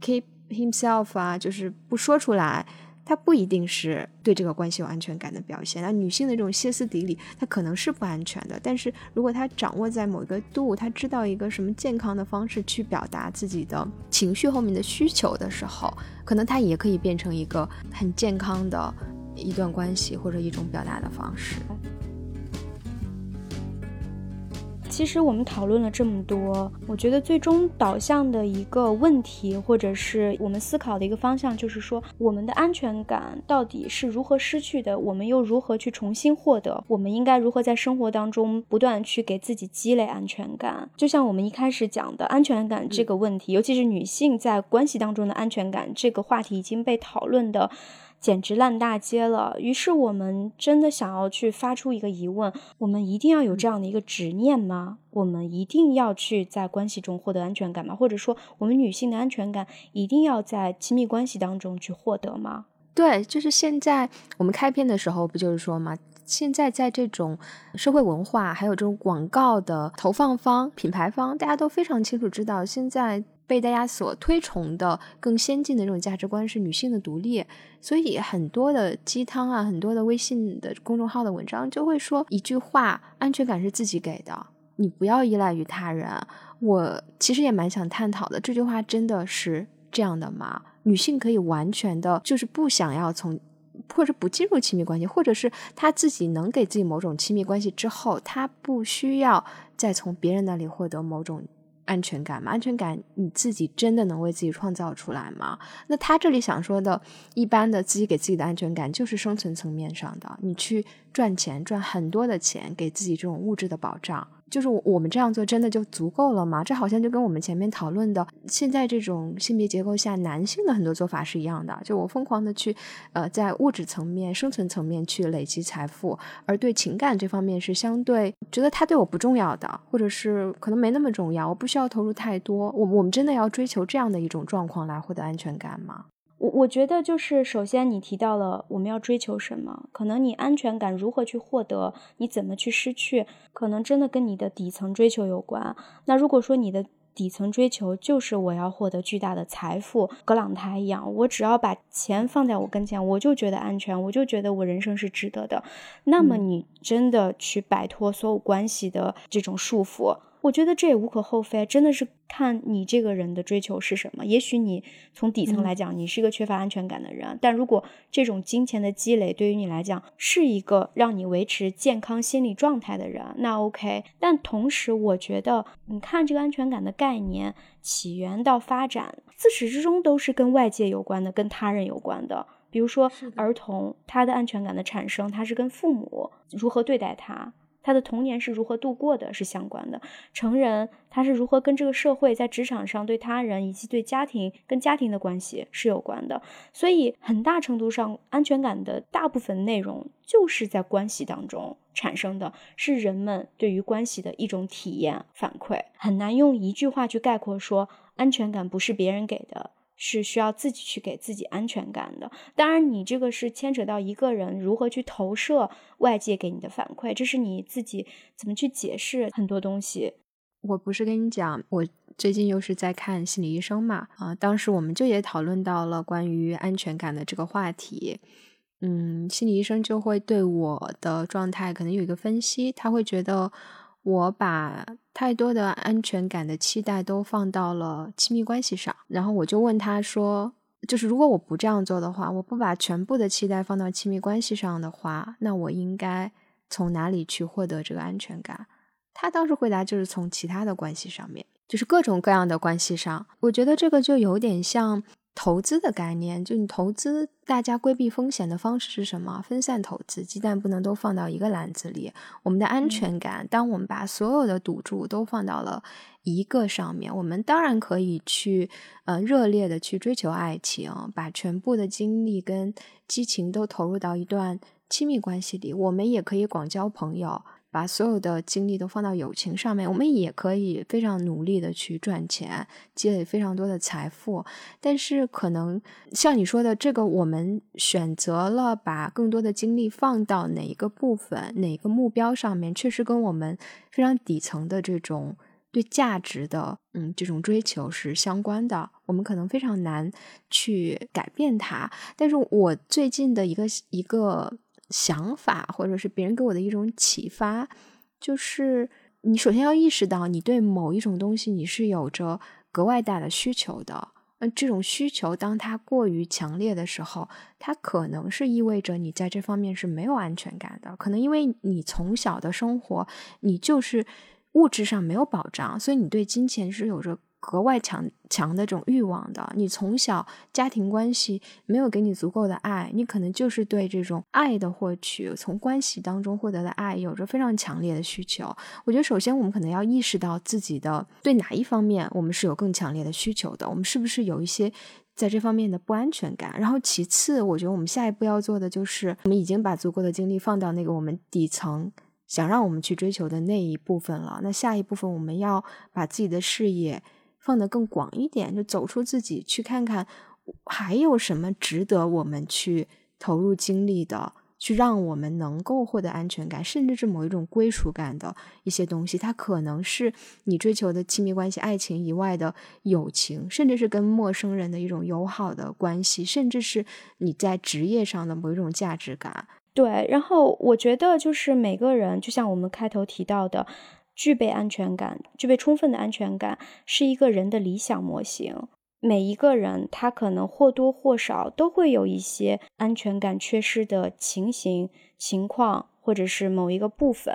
keep himself 啊，就是不说出来。他不一定是对这个关系有安全感的表现。那女性的这种歇斯底里，她可能是不安全的。但是如果她掌握在某一个度，她知道一个什么健康的方式去表达自己的情绪后面的需求的时候，可能她也可以变成一个很健康的一段关系或者一种表达的方式。其实我们讨论了这么多，我觉得最终导向的一个问题，或者是我们思考的一个方向，就是说我们的安全感到底是如何失去的，我们又如何去重新获得？我们应该如何在生活当中不断去给自己积累安全感？就像我们一开始讲的安全感这个问题，尤其是女性在关系当中的安全感这个话题已经被讨论的。简直烂大街了。于是我们真的想要去发出一个疑问：我们一定要有这样的一个执念吗？我们一定要去在关系中获得安全感吗？或者说，我们女性的安全感一定要在亲密关系当中去获得吗？对，就是现在我们开篇的时候不就是说吗？现在在这种社会文化还有这种广告的投放方、品牌方，大家都非常清楚知道现在。被大家所推崇的更先进的这种价值观是女性的独立，所以很多的鸡汤啊，很多的微信的公众号的文章就会说一句话：安全感是自己给的，你不要依赖于他人。我其实也蛮想探讨的，这句话真的是这样的吗？女性可以完全的，就是不想要从，或者不进入亲密关系，或者是她自己能给自己某种亲密关系之后，她不需要再从别人那里获得某种。安全感吗？安全感你自己真的能为自己创造出来吗？那他这里想说的，一般的自己给自己的安全感，就是生存层面上的，你去赚钱，赚很多的钱，给自己这种物质的保障。就是我们这样做真的就足够了吗？这好像就跟我们前面讨论的现在这种性别结构下男性的很多做法是一样的。就我疯狂的去呃在物质层面、生存层面去累积财富，而对情感这方面是相对觉得他对我不重要的，或者是可能没那么重要，我不需要投入太多。我我们真的要追求这样的一种状况来获得安全感吗？我我觉得就是，首先你提到了我们要追求什么，可能你安全感如何去获得，你怎么去失去，可能真的跟你的底层追求有关。那如果说你的底层追求就是我要获得巨大的财富，葛朗台一样，我只要把钱放在我跟前，我就觉得安全，我就觉得我人生是值得的。那么你真的去摆脱所有关系的这种束缚。我觉得这也无可厚非，真的是看你这个人的追求是什么。也许你从底层来讲，你是一个缺乏安全感的人，但如果这种金钱的积累对于你来讲是一个让你维持健康心理状态的人，那 OK。但同时，我觉得你看这个安全感的概念起源到发展，自始至终都是跟外界有关的，跟他人有关的。比如说儿童，他的安全感的产生，他是跟父母如何对待他。他的童年是如何度过的，是相关的。成人他是如何跟这个社会、在职场上对他人以及对家庭跟家庭的关系是有关的。所以，很大程度上，安全感的大部分内容就是在关系当中产生的，是人们对于关系的一种体验反馈。很难用一句话去概括说，安全感不是别人给的。是需要自己去给自己安全感的。当然，你这个是牵扯到一个人如何去投射外界给你的反馈，这是你自己怎么去解释很多东西。我不是跟你讲，我最近又是在看心理医生嘛？啊，当时我们就也讨论到了关于安全感的这个话题。嗯，心理医生就会对我的状态可能有一个分析，他会觉得。我把太多的安全感的期待都放到了亲密关系上，然后我就问他说：“就是如果我不这样做的话，我不把全部的期待放到亲密关系上的话，那我应该从哪里去获得这个安全感？”他当时回答就是从其他的关系上面，就是各种各样的关系上。我觉得这个就有点像。投资的概念，就你投资，大家规避风险的方式是什么？分散投资，鸡蛋不能都放到一个篮子里。我们的安全感，当我们把所有的赌注都放到了一个上面，我们当然可以去，呃，热烈的去追求爱情，把全部的精力跟激情都投入到一段亲密关系里。我们也可以广交朋友。把所有的精力都放到友情上面，我们也可以非常努力的去赚钱，积累非常多的财富。但是，可能像你说的，这个我们选择了把更多的精力放到哪一个部分、哪个目标上面，确实跟我们非常底层的这种对价值的嗯这种追求是相关的。我们可能非常难去改变它。但是我最近的一个一个。想法，或者是别人给我的一种启发，就是你首先要意识到，你对某一种东西你是有着格外大的需求的。那这种需求，当它过于强烈的时候，它可能是意味着你在这方面是没有安全感的。可能因为你从小的生活，你就是物质上没有保障，所以你对金钱是有着。格外强强的这种欲望的，你从小家庭关系没有给你足够的爱，你可能就是对这种爱的获取，从关系当中获得的爱有着非常强烈的需求。我觉得首先我们可能要意识到自己的对哪一方面我们是有更强烈的需求的，我们是不是有一些在这方面的不安全感？然后其次，我觉得我们下一步要做的就是，我们已经把足够的精力放到那个我们底层想让我们去追求的那一部分了。那下一部分我们要把自己的视野。放得更广一点，就走出自己，去看看还有什么值得我们去投入精力的，去让我们能够获得安全感，甚至是某一种归属感的一些东西。它可能是你追求的亲密关系、爱情以外的友情，甚至是跟陌生人的一种友好的关系，甚至是你在职业上的某一种价值感。对，然后我觉得就是每个人，就像我们开头提到的。具备安全感，具备充分的安全感，是一个人的理想模型。每一个人，他可能或多或少都会有一些安全感缺失的情形、情况，或者是某一个部分。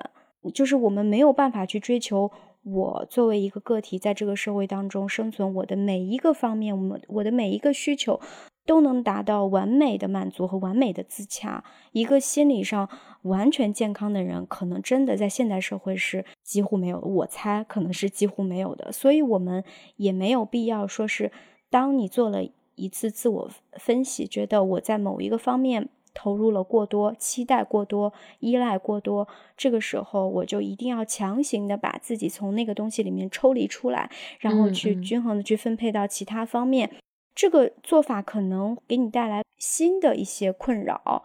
就是我们没有办法去追求，我作为一个个体在这个社会当中生存，我的每一个方面，我我的每一个需求。都能达到完美的满足和完美的自洽。一个心理上完全健康的人，可能真的在现代社会是几乎没有，我猜可能是几乎没有的。所以，我们也没有必要说是，当你做了一次自我分析，觉得我在某一个方面投入了过多，期待过多，依赖过多，这个时候我就一定要强行的把自己从那个东西里面抽离出来，然后去均衡的去分配到其他方面。这个做法可能给你带来新的一些困扰，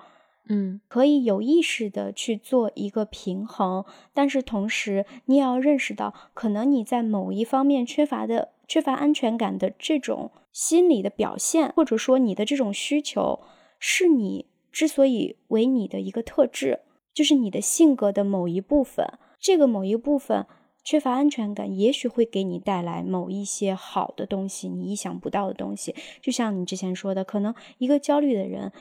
嗯，可以有意识的去做一个平衡，但是同时你也要认识到，可能你在某一方面缺乏的、缺乏安全感的这种心理的表现，或者说你的这种需求，是你之所以为你的一个特质，就是你的性格的某一部分，这个某一部分。缺乏安全感，也许会给你带来某一些好的东西，你意想不到的东西。就像你之前说的，可能一个焦虑的人，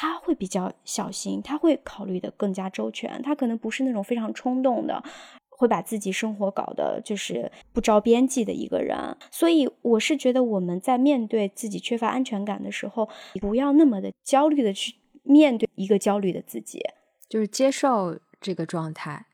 他会比较小心，他会考虑的更加周全，他可能不是那种非常冲动的，会把自己生活搞得就是不着边际的一个人。所以，我是觉得我们在面对自己缺乏安全感的时候，不要那么的焦虑的去面对一个焦虑的自己，就是接受这个状态。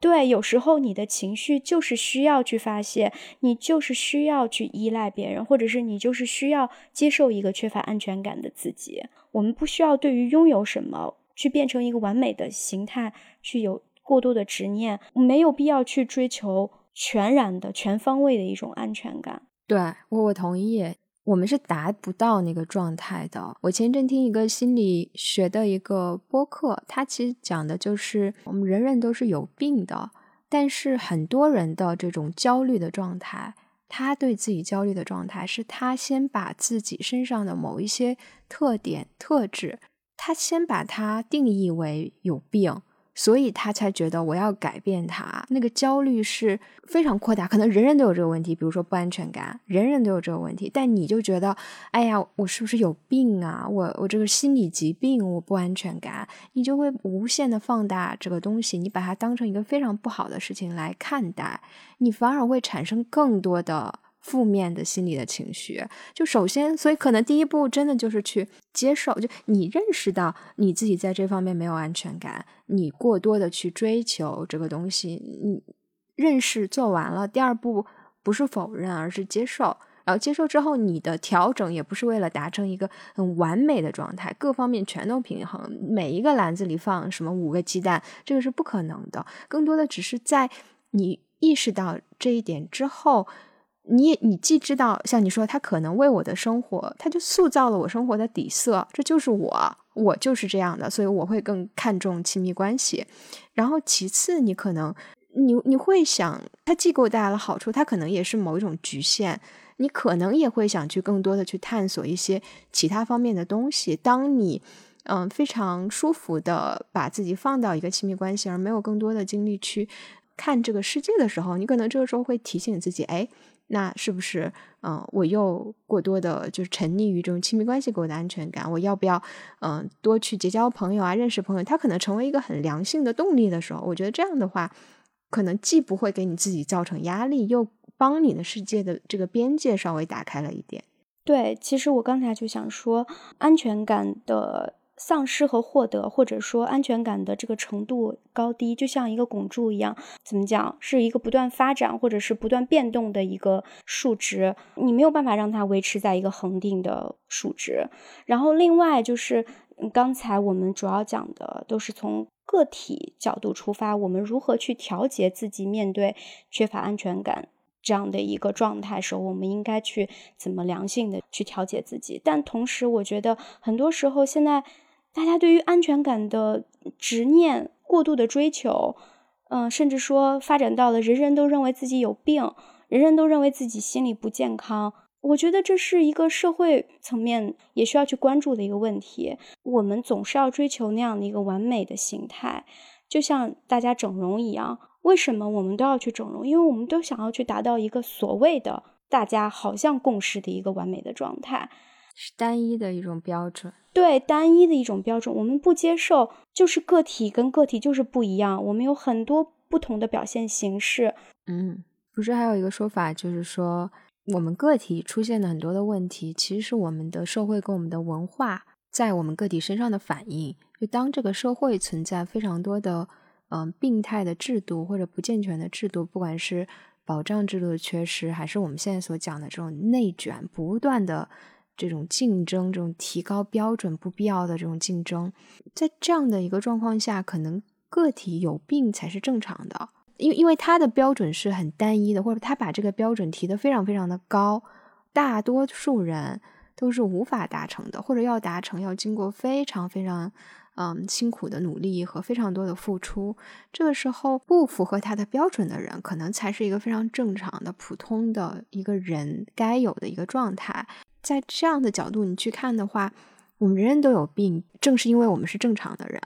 对，有时候你的情绪就是需要去发泄，你就是需要去依赖别人，或者是你就是需要接受一个缺乏安全感的自己。我们不需要对于拥有什么去变成一个完美的形态去有过多的执念，没有必要去追求全然的、全方位的一种安全感。对我，我同意。我们是达不到那个状态的。我前阵听一个心理学的一个播客，他其实讲的就是我们人人都是有病的，但是很多人的这种焦虑的状态，他对自己焦虑的状态是他先把自己身上的某一些特点特质，他先把它定义为有病。所以他才觉得我要改变他，那个焦虑是非常扩大，可能人人都有这个问题，比如说不安全感，人人都有这个问题，但你就觉得，哎呀，我是不是有病啊？我我这个心理疾病，我不安全感，你就会无限的放大这个东西，你把它当成一个非常不好的事情来看待，你反而会产生更多的。负面的心理的情绪，就首先，所以可能第一步真的就是去接受，就你认识到你自己在这方面没有安全感，你过多的去追求这个东西，你认识做完了，第二步不是否认，而是接受，然后接受之后，你的调整也不是为了达成一个很完美的状态，各方面全都平衡，每一个篮子里放什么五个鸡蛋，这个是不可能的，更多的只是在你意识到这一点之后。你你既知道，像你说，他可能为我的生活，他就塑造了我生活的底色，这就是我，我就是这样的，所以我会更看重亲密关系。然后其次，你可能你你会想，他既给我带来了好处，他可能也是某一种局限，你可能也会想去更多的去探索一些其他方面的东西。当你嗯非常舒服的把自己放到一个亲密关系，而没有更多的精力去看这个世界的时候，你可能这个时候会提醒自己，哎。那是不是，嗯，我又过多的就是沉溺于这种亲密关系给我的安全感？我要不要，嗯，多去结交朋友啊，认识朋友？他可能成为一个很良性的动力的时候，我觉得这样的话，可能既不会给你自己造成压力，又帮你的世界的这个边界稍微打开了一点。对，其实我刚才就想说，安全感的。丧失和获得，或者说安全感的这个程度高低，就像一个拱柱一样，怎么讲，是一个不断发展或者是不断变动的一个数值，你没有办法让它维持在一个恒定的数值。然后另外就是刚才我们主要讲的都是从个体角度出发，我们如何去调节自己面对缺乏安全感这样的一个状态时候，我们应该去怎么良性的去调节自己。但同时，我觉得很多时候现在。大家对于安全感的执念、过度的追求，嗯，甚至说发展到了人人都认为自己有病，人人都认为自己心理不健康。我觉得这是一个社会层面也需要去关注的一个问题。我们总是要追求那样的一个完美的形态，就像大家整容一样。为什么我们都要去整容？因为我们都想要去达到一个所谓的大家好像共识的一个完美的状态。是单一的一种标准，对单一的一种标准，我们不接受，就是个体跟个体就是不一样，我们有很多不同的表现形式。嗯，不是还有一个说法，就是说我们个体出现的很多的问题，其实是我们的社会跟我们的文化在我们个体身上的反应。就当这个社会存在非常多的嗯病态的制度或者不健全的制度，不管是保障制度的缺失，还是我们现在所讲的这种内卷，不断的。这种竞争，这种提高标准不必要的这种竞争，在这样的一个状况下，可能个体有病才是正常的，因为因为他的标准是很单一的，或者他把这个标准提得非常非常的高，大多数人都是无法达成的，或者要达成要经过非常非常嗯辛苦的努力和非常多的付出，这个时候不符合他的标准的人，可能才是一个非常正常的普通的一个人该有的一个状态。在这样的角度你去看的话，我们人人都有病，正是因为我们是正常的人，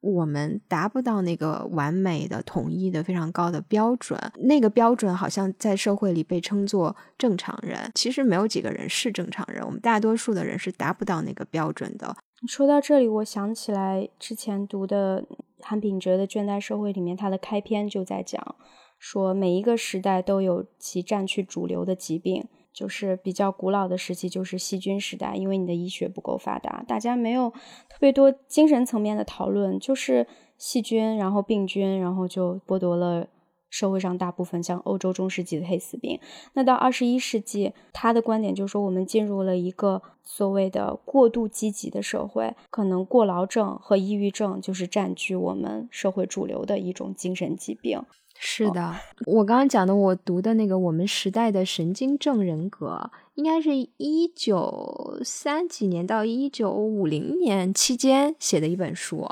我们达不到那个完美的、统一的、非常高的标准。那个标准好像在社会里被称作正常人，其实没有几个人是正常人，我们大多数的人是达不到那个标准的。说到这里，我想起来之前读的韩炳哲的《倦怠社会》里面，他的开篇就在讲说，每一个时代都有其占据主流的疾病。就是比较古老的时期，就是细菌时代，因为你的医学不够发达，大家没有特别多精神层面的讨论，就是细菌，然后病菌，然后就剥夺了。社会上大部分像欧洲中世纪的黑死病，那到二十一世纪，他的观点就是说，我们进入了一个所谓的过度积极的社会，可能过劳症和抑郁症就是占据我们社会主流的一种精神疾病。是的，我刚刚讲的，我读的那个《我们时代的神经症人格》，应该是一九三几年到一九五零年期间写的一本书。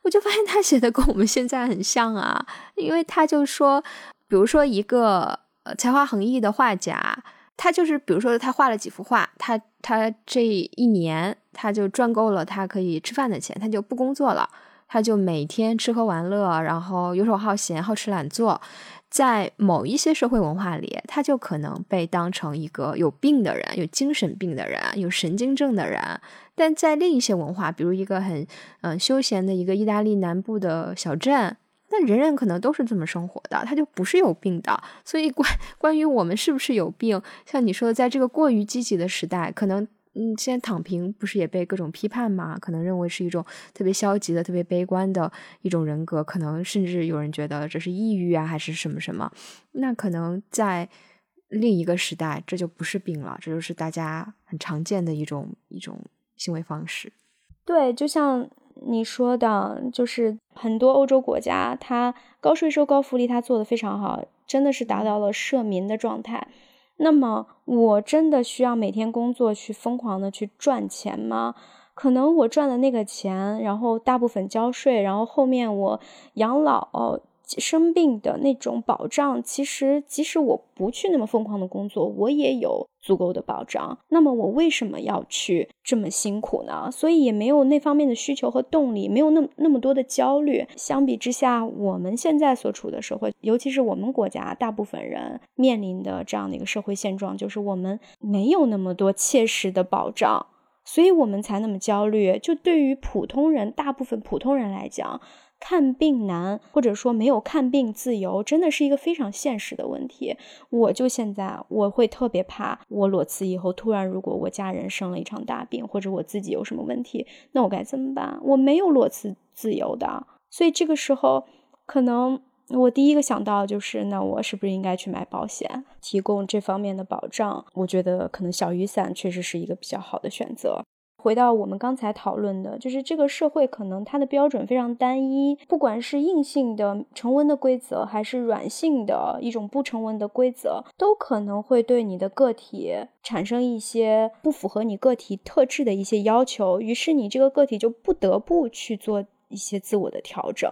我就发现他写的跟我们现在很像啊，因为他就说，比如说一个呃才华横溢的画家，他就是比如说他画了几幅画，他他这一年他就赚够了他可以吃饭的钱，他就不工作了，他就每天吃喝玩乐，然后游手好闲，好吃懒做。在某一些社会文化里，他就可能被当成一个有病的人，有精神病的人，有神经症的人。但在另一些文化，比如一个很嗯休闲的一个意大利南部的小镇，那人人可能都是这么生活的，他就不是有病的。所以关 关于我们是不是有病，像你说的，在这个过于积极的时代，可能。嗯，现在躺平不是也被各种批判吗？可能认为是一种特别消极的、特别悲观的一种人格，可能甚至有人觉得这是抑郁啊，还是什么什么。那可能在另一个时代，这就不是病了，这就是大家很常见的一种一种行为方式。对，就像你说的，就是很多欧洲国家，它高税收、高福利，它做的非常好，真的是达到了社民的状态。那么，我真的需要每天工作去疯狂的去赚钱吗？可能我赚的那个钱，然后大部分交税，然后后面我养老。生病的那种保障，其实即使我不去那么疯狂的工作，我也有足够的保障。那么我为什么要去这么辛苦呢？所以也没有那方面的需求和动力，没有那那么多的焦虑。相比之下，我们现在所处的社会，尤其是我们国家大部分人面临的这样的一个社会现状，就是我们没有那么多切实的保障，所以我们才那么焦虑。就对于普通人，大部分普通人来讲。看病难，或者说没有看病自由，真的是一个非常现实的问题。我就现在，我会特别怕，我裸辞以后，突然如果我家人生了一场大病，或者我自己有什么问题，那我该怎么办？我没有裸辞自由的，所以这个时候，可能我第一个想到就是，那我是不是应该去买保险，提供这方面的保障？我觉得可能小雨伞确实是一个比较好的选择。回到我们刚才讨论的，就是这个社会可能它的标准非常单一，不管是硬性的成文的规则，还是软性的一种不成文的规则，都可能会对你的个体产生一些不符合你个体特质的一些要求，于是你这个个体就不得不去做一些自我的调整，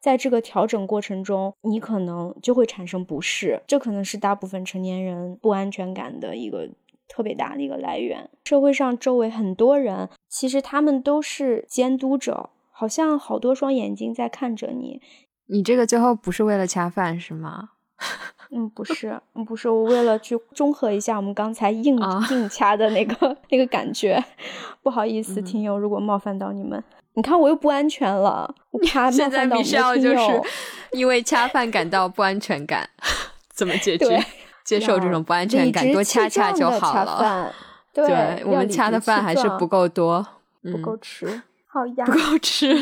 在这个调整过程中，你可能就会产生不适，这可能是大部分成年人不安全感的一个。特别大的一个来源，社会上周围很多人，其实他们都是监督者，好像好多双眼睛在看着你。你这个最后不是为了恰饭是吗？嗯，不是，不是，我为了去中和一下我们刚才硬硬掐的那个 那个感觉。不好意思，听友，如果冒犯到你们，你看我又不安全了，我怕冒犯到我们听友。因为恰饭感到不安全感，怎么解决？接受这种不安全感，多掐掐就好了。对，我们掐的饭还是不够多，不够吃，好 呀，不够吃，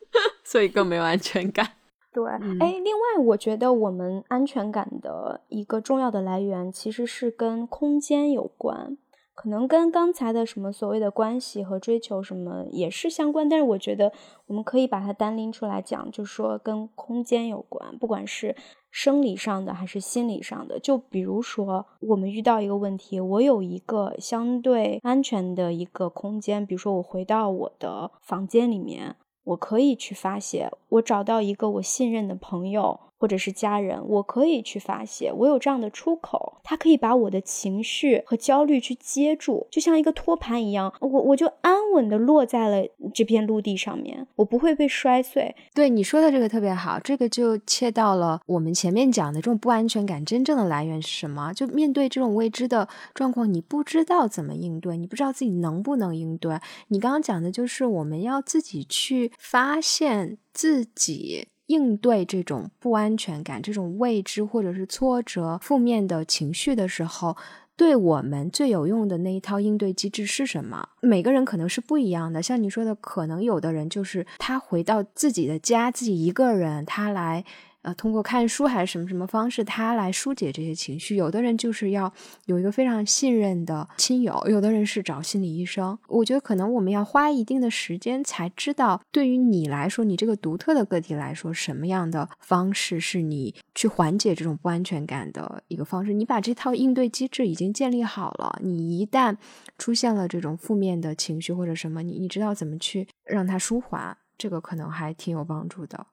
所以更没有安全感。对，哎，另外，我觉得我们安全感的一个重要的来源，其实是跟空间有关。可能跟刚才的什么所谓的关系和追求什么也是相关，但是我觉得我们可以把它单拎出来讲，就说跟空间有关，不管是生理上的还是心理上的。就比如说我们遇到一个问题，我有一个相对安全的一个空间，比如说我回到我的房间里面，我可以去发泄，我找到一个我信任的朋友。或者是家人，我可以去发泄，我有这样的出口，他可以把我的情绪和焦虑去接住，就像一个托盘一样，我我就安稳的落在了这片陆地上面，我不会被摔碎。对你说的这个特别好，这个就切到了我们前面讲的这种不安全感真正的来源是什么？就面对这种未知的状况，你不知道怎么应对，你不知道自己能不能应对。你刚刚讲的就是我们要自己去发现自己。应对这种不安全感、这种未知或者是挫折、负面的情绪的时候，对我们最有用的那一套应对机制是什么？每个人可能是不一样的。像你说的，可能有的人就是他回到自己的家，自己一个人，他来。呃，通过看书还是什么什么方式，他来疏解这些情绪。有的人就是要有一个非常信任的亲友，有的人是找心理医生。我觉得可能我们要花一定的时间，才知道对于你来说，你这个独特的个体来说，什么样的方式是你去缓解这种不安全感的一个方式。你把这套应对机制已经建立好了，你一旦出现了这种负面的情绪或者什么，你你知道怎么去让它舒缓，这个可能还挺有帮助的。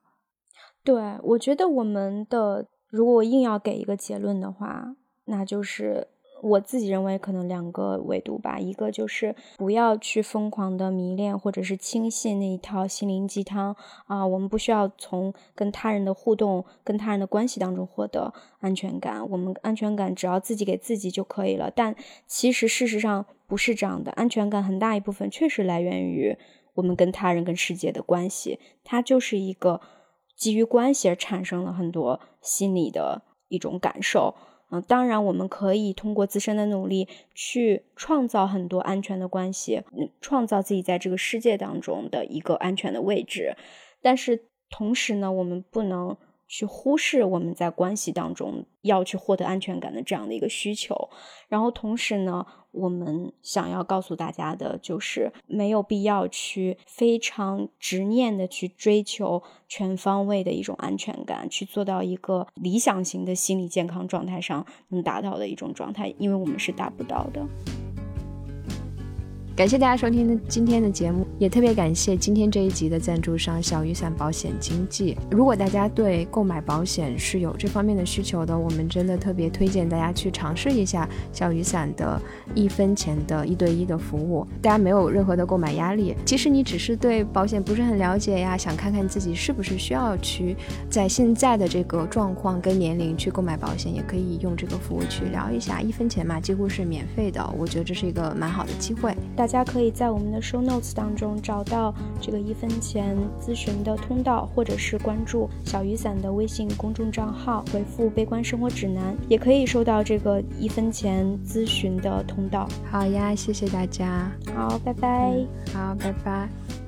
对，我觉得我们的，如果我硬要给一个结论的话，那就是我自己认为可能两个维度吧。一个就是不要去疯狂的迷恋或者是轻信那一套心灵鸡汤啊，我们不需要从跟他人的互动、跟他人的关系当中获得安全感，我们安全感只要自己给自己就可以了。但其实事实上不是这样的，安全感很大一部分确实来源于我们跟他人、跟世界的关系，它就是一个。基于关系而产生了很多心理的一种感受，嗯，当然我们可以通过自身的努力去创造很多安全的关系，嗯创造自己在这个世界当中的一个安全的位置，但是同时呢，我们不能。去忽视我们在关系当中要去获得安全感的这样的一个需求，然后同时呢，我们想要告诉大家的就是没有必要去非常执念的去追求全方位的一种安全感，去做到一个理想型的心理健康状态上能达到的一种状态，因为我们是达不到的。感谢大家收听的今天的节目，也特别感谢今天这一集的赞助商小雨伞保险经纪。如果大家对购买保险是有这方面的需求的，我们真的特别推荐大家去尝试一下小雨伞的一分钱的一对一的服务。大家没有任何的购买压力，即使你只是对保险不是很了解呀，想看看自己是不是需要去在现在的这个状况跟年龄去购买保险，也可以用这个服务去聊一下。一分钱嘛，几乎是免费的，我觉得这是一个蛮好的机会。大家可以在我们的 show notes 当中找到这个一分钱咨询的通道，或者是关注小雨伞的微信公众账号，回复“悲观生活指南”，也可以收到这个一分钱咨询的通道。好呀，谢谢大家。好，拜拜。好，拜拜。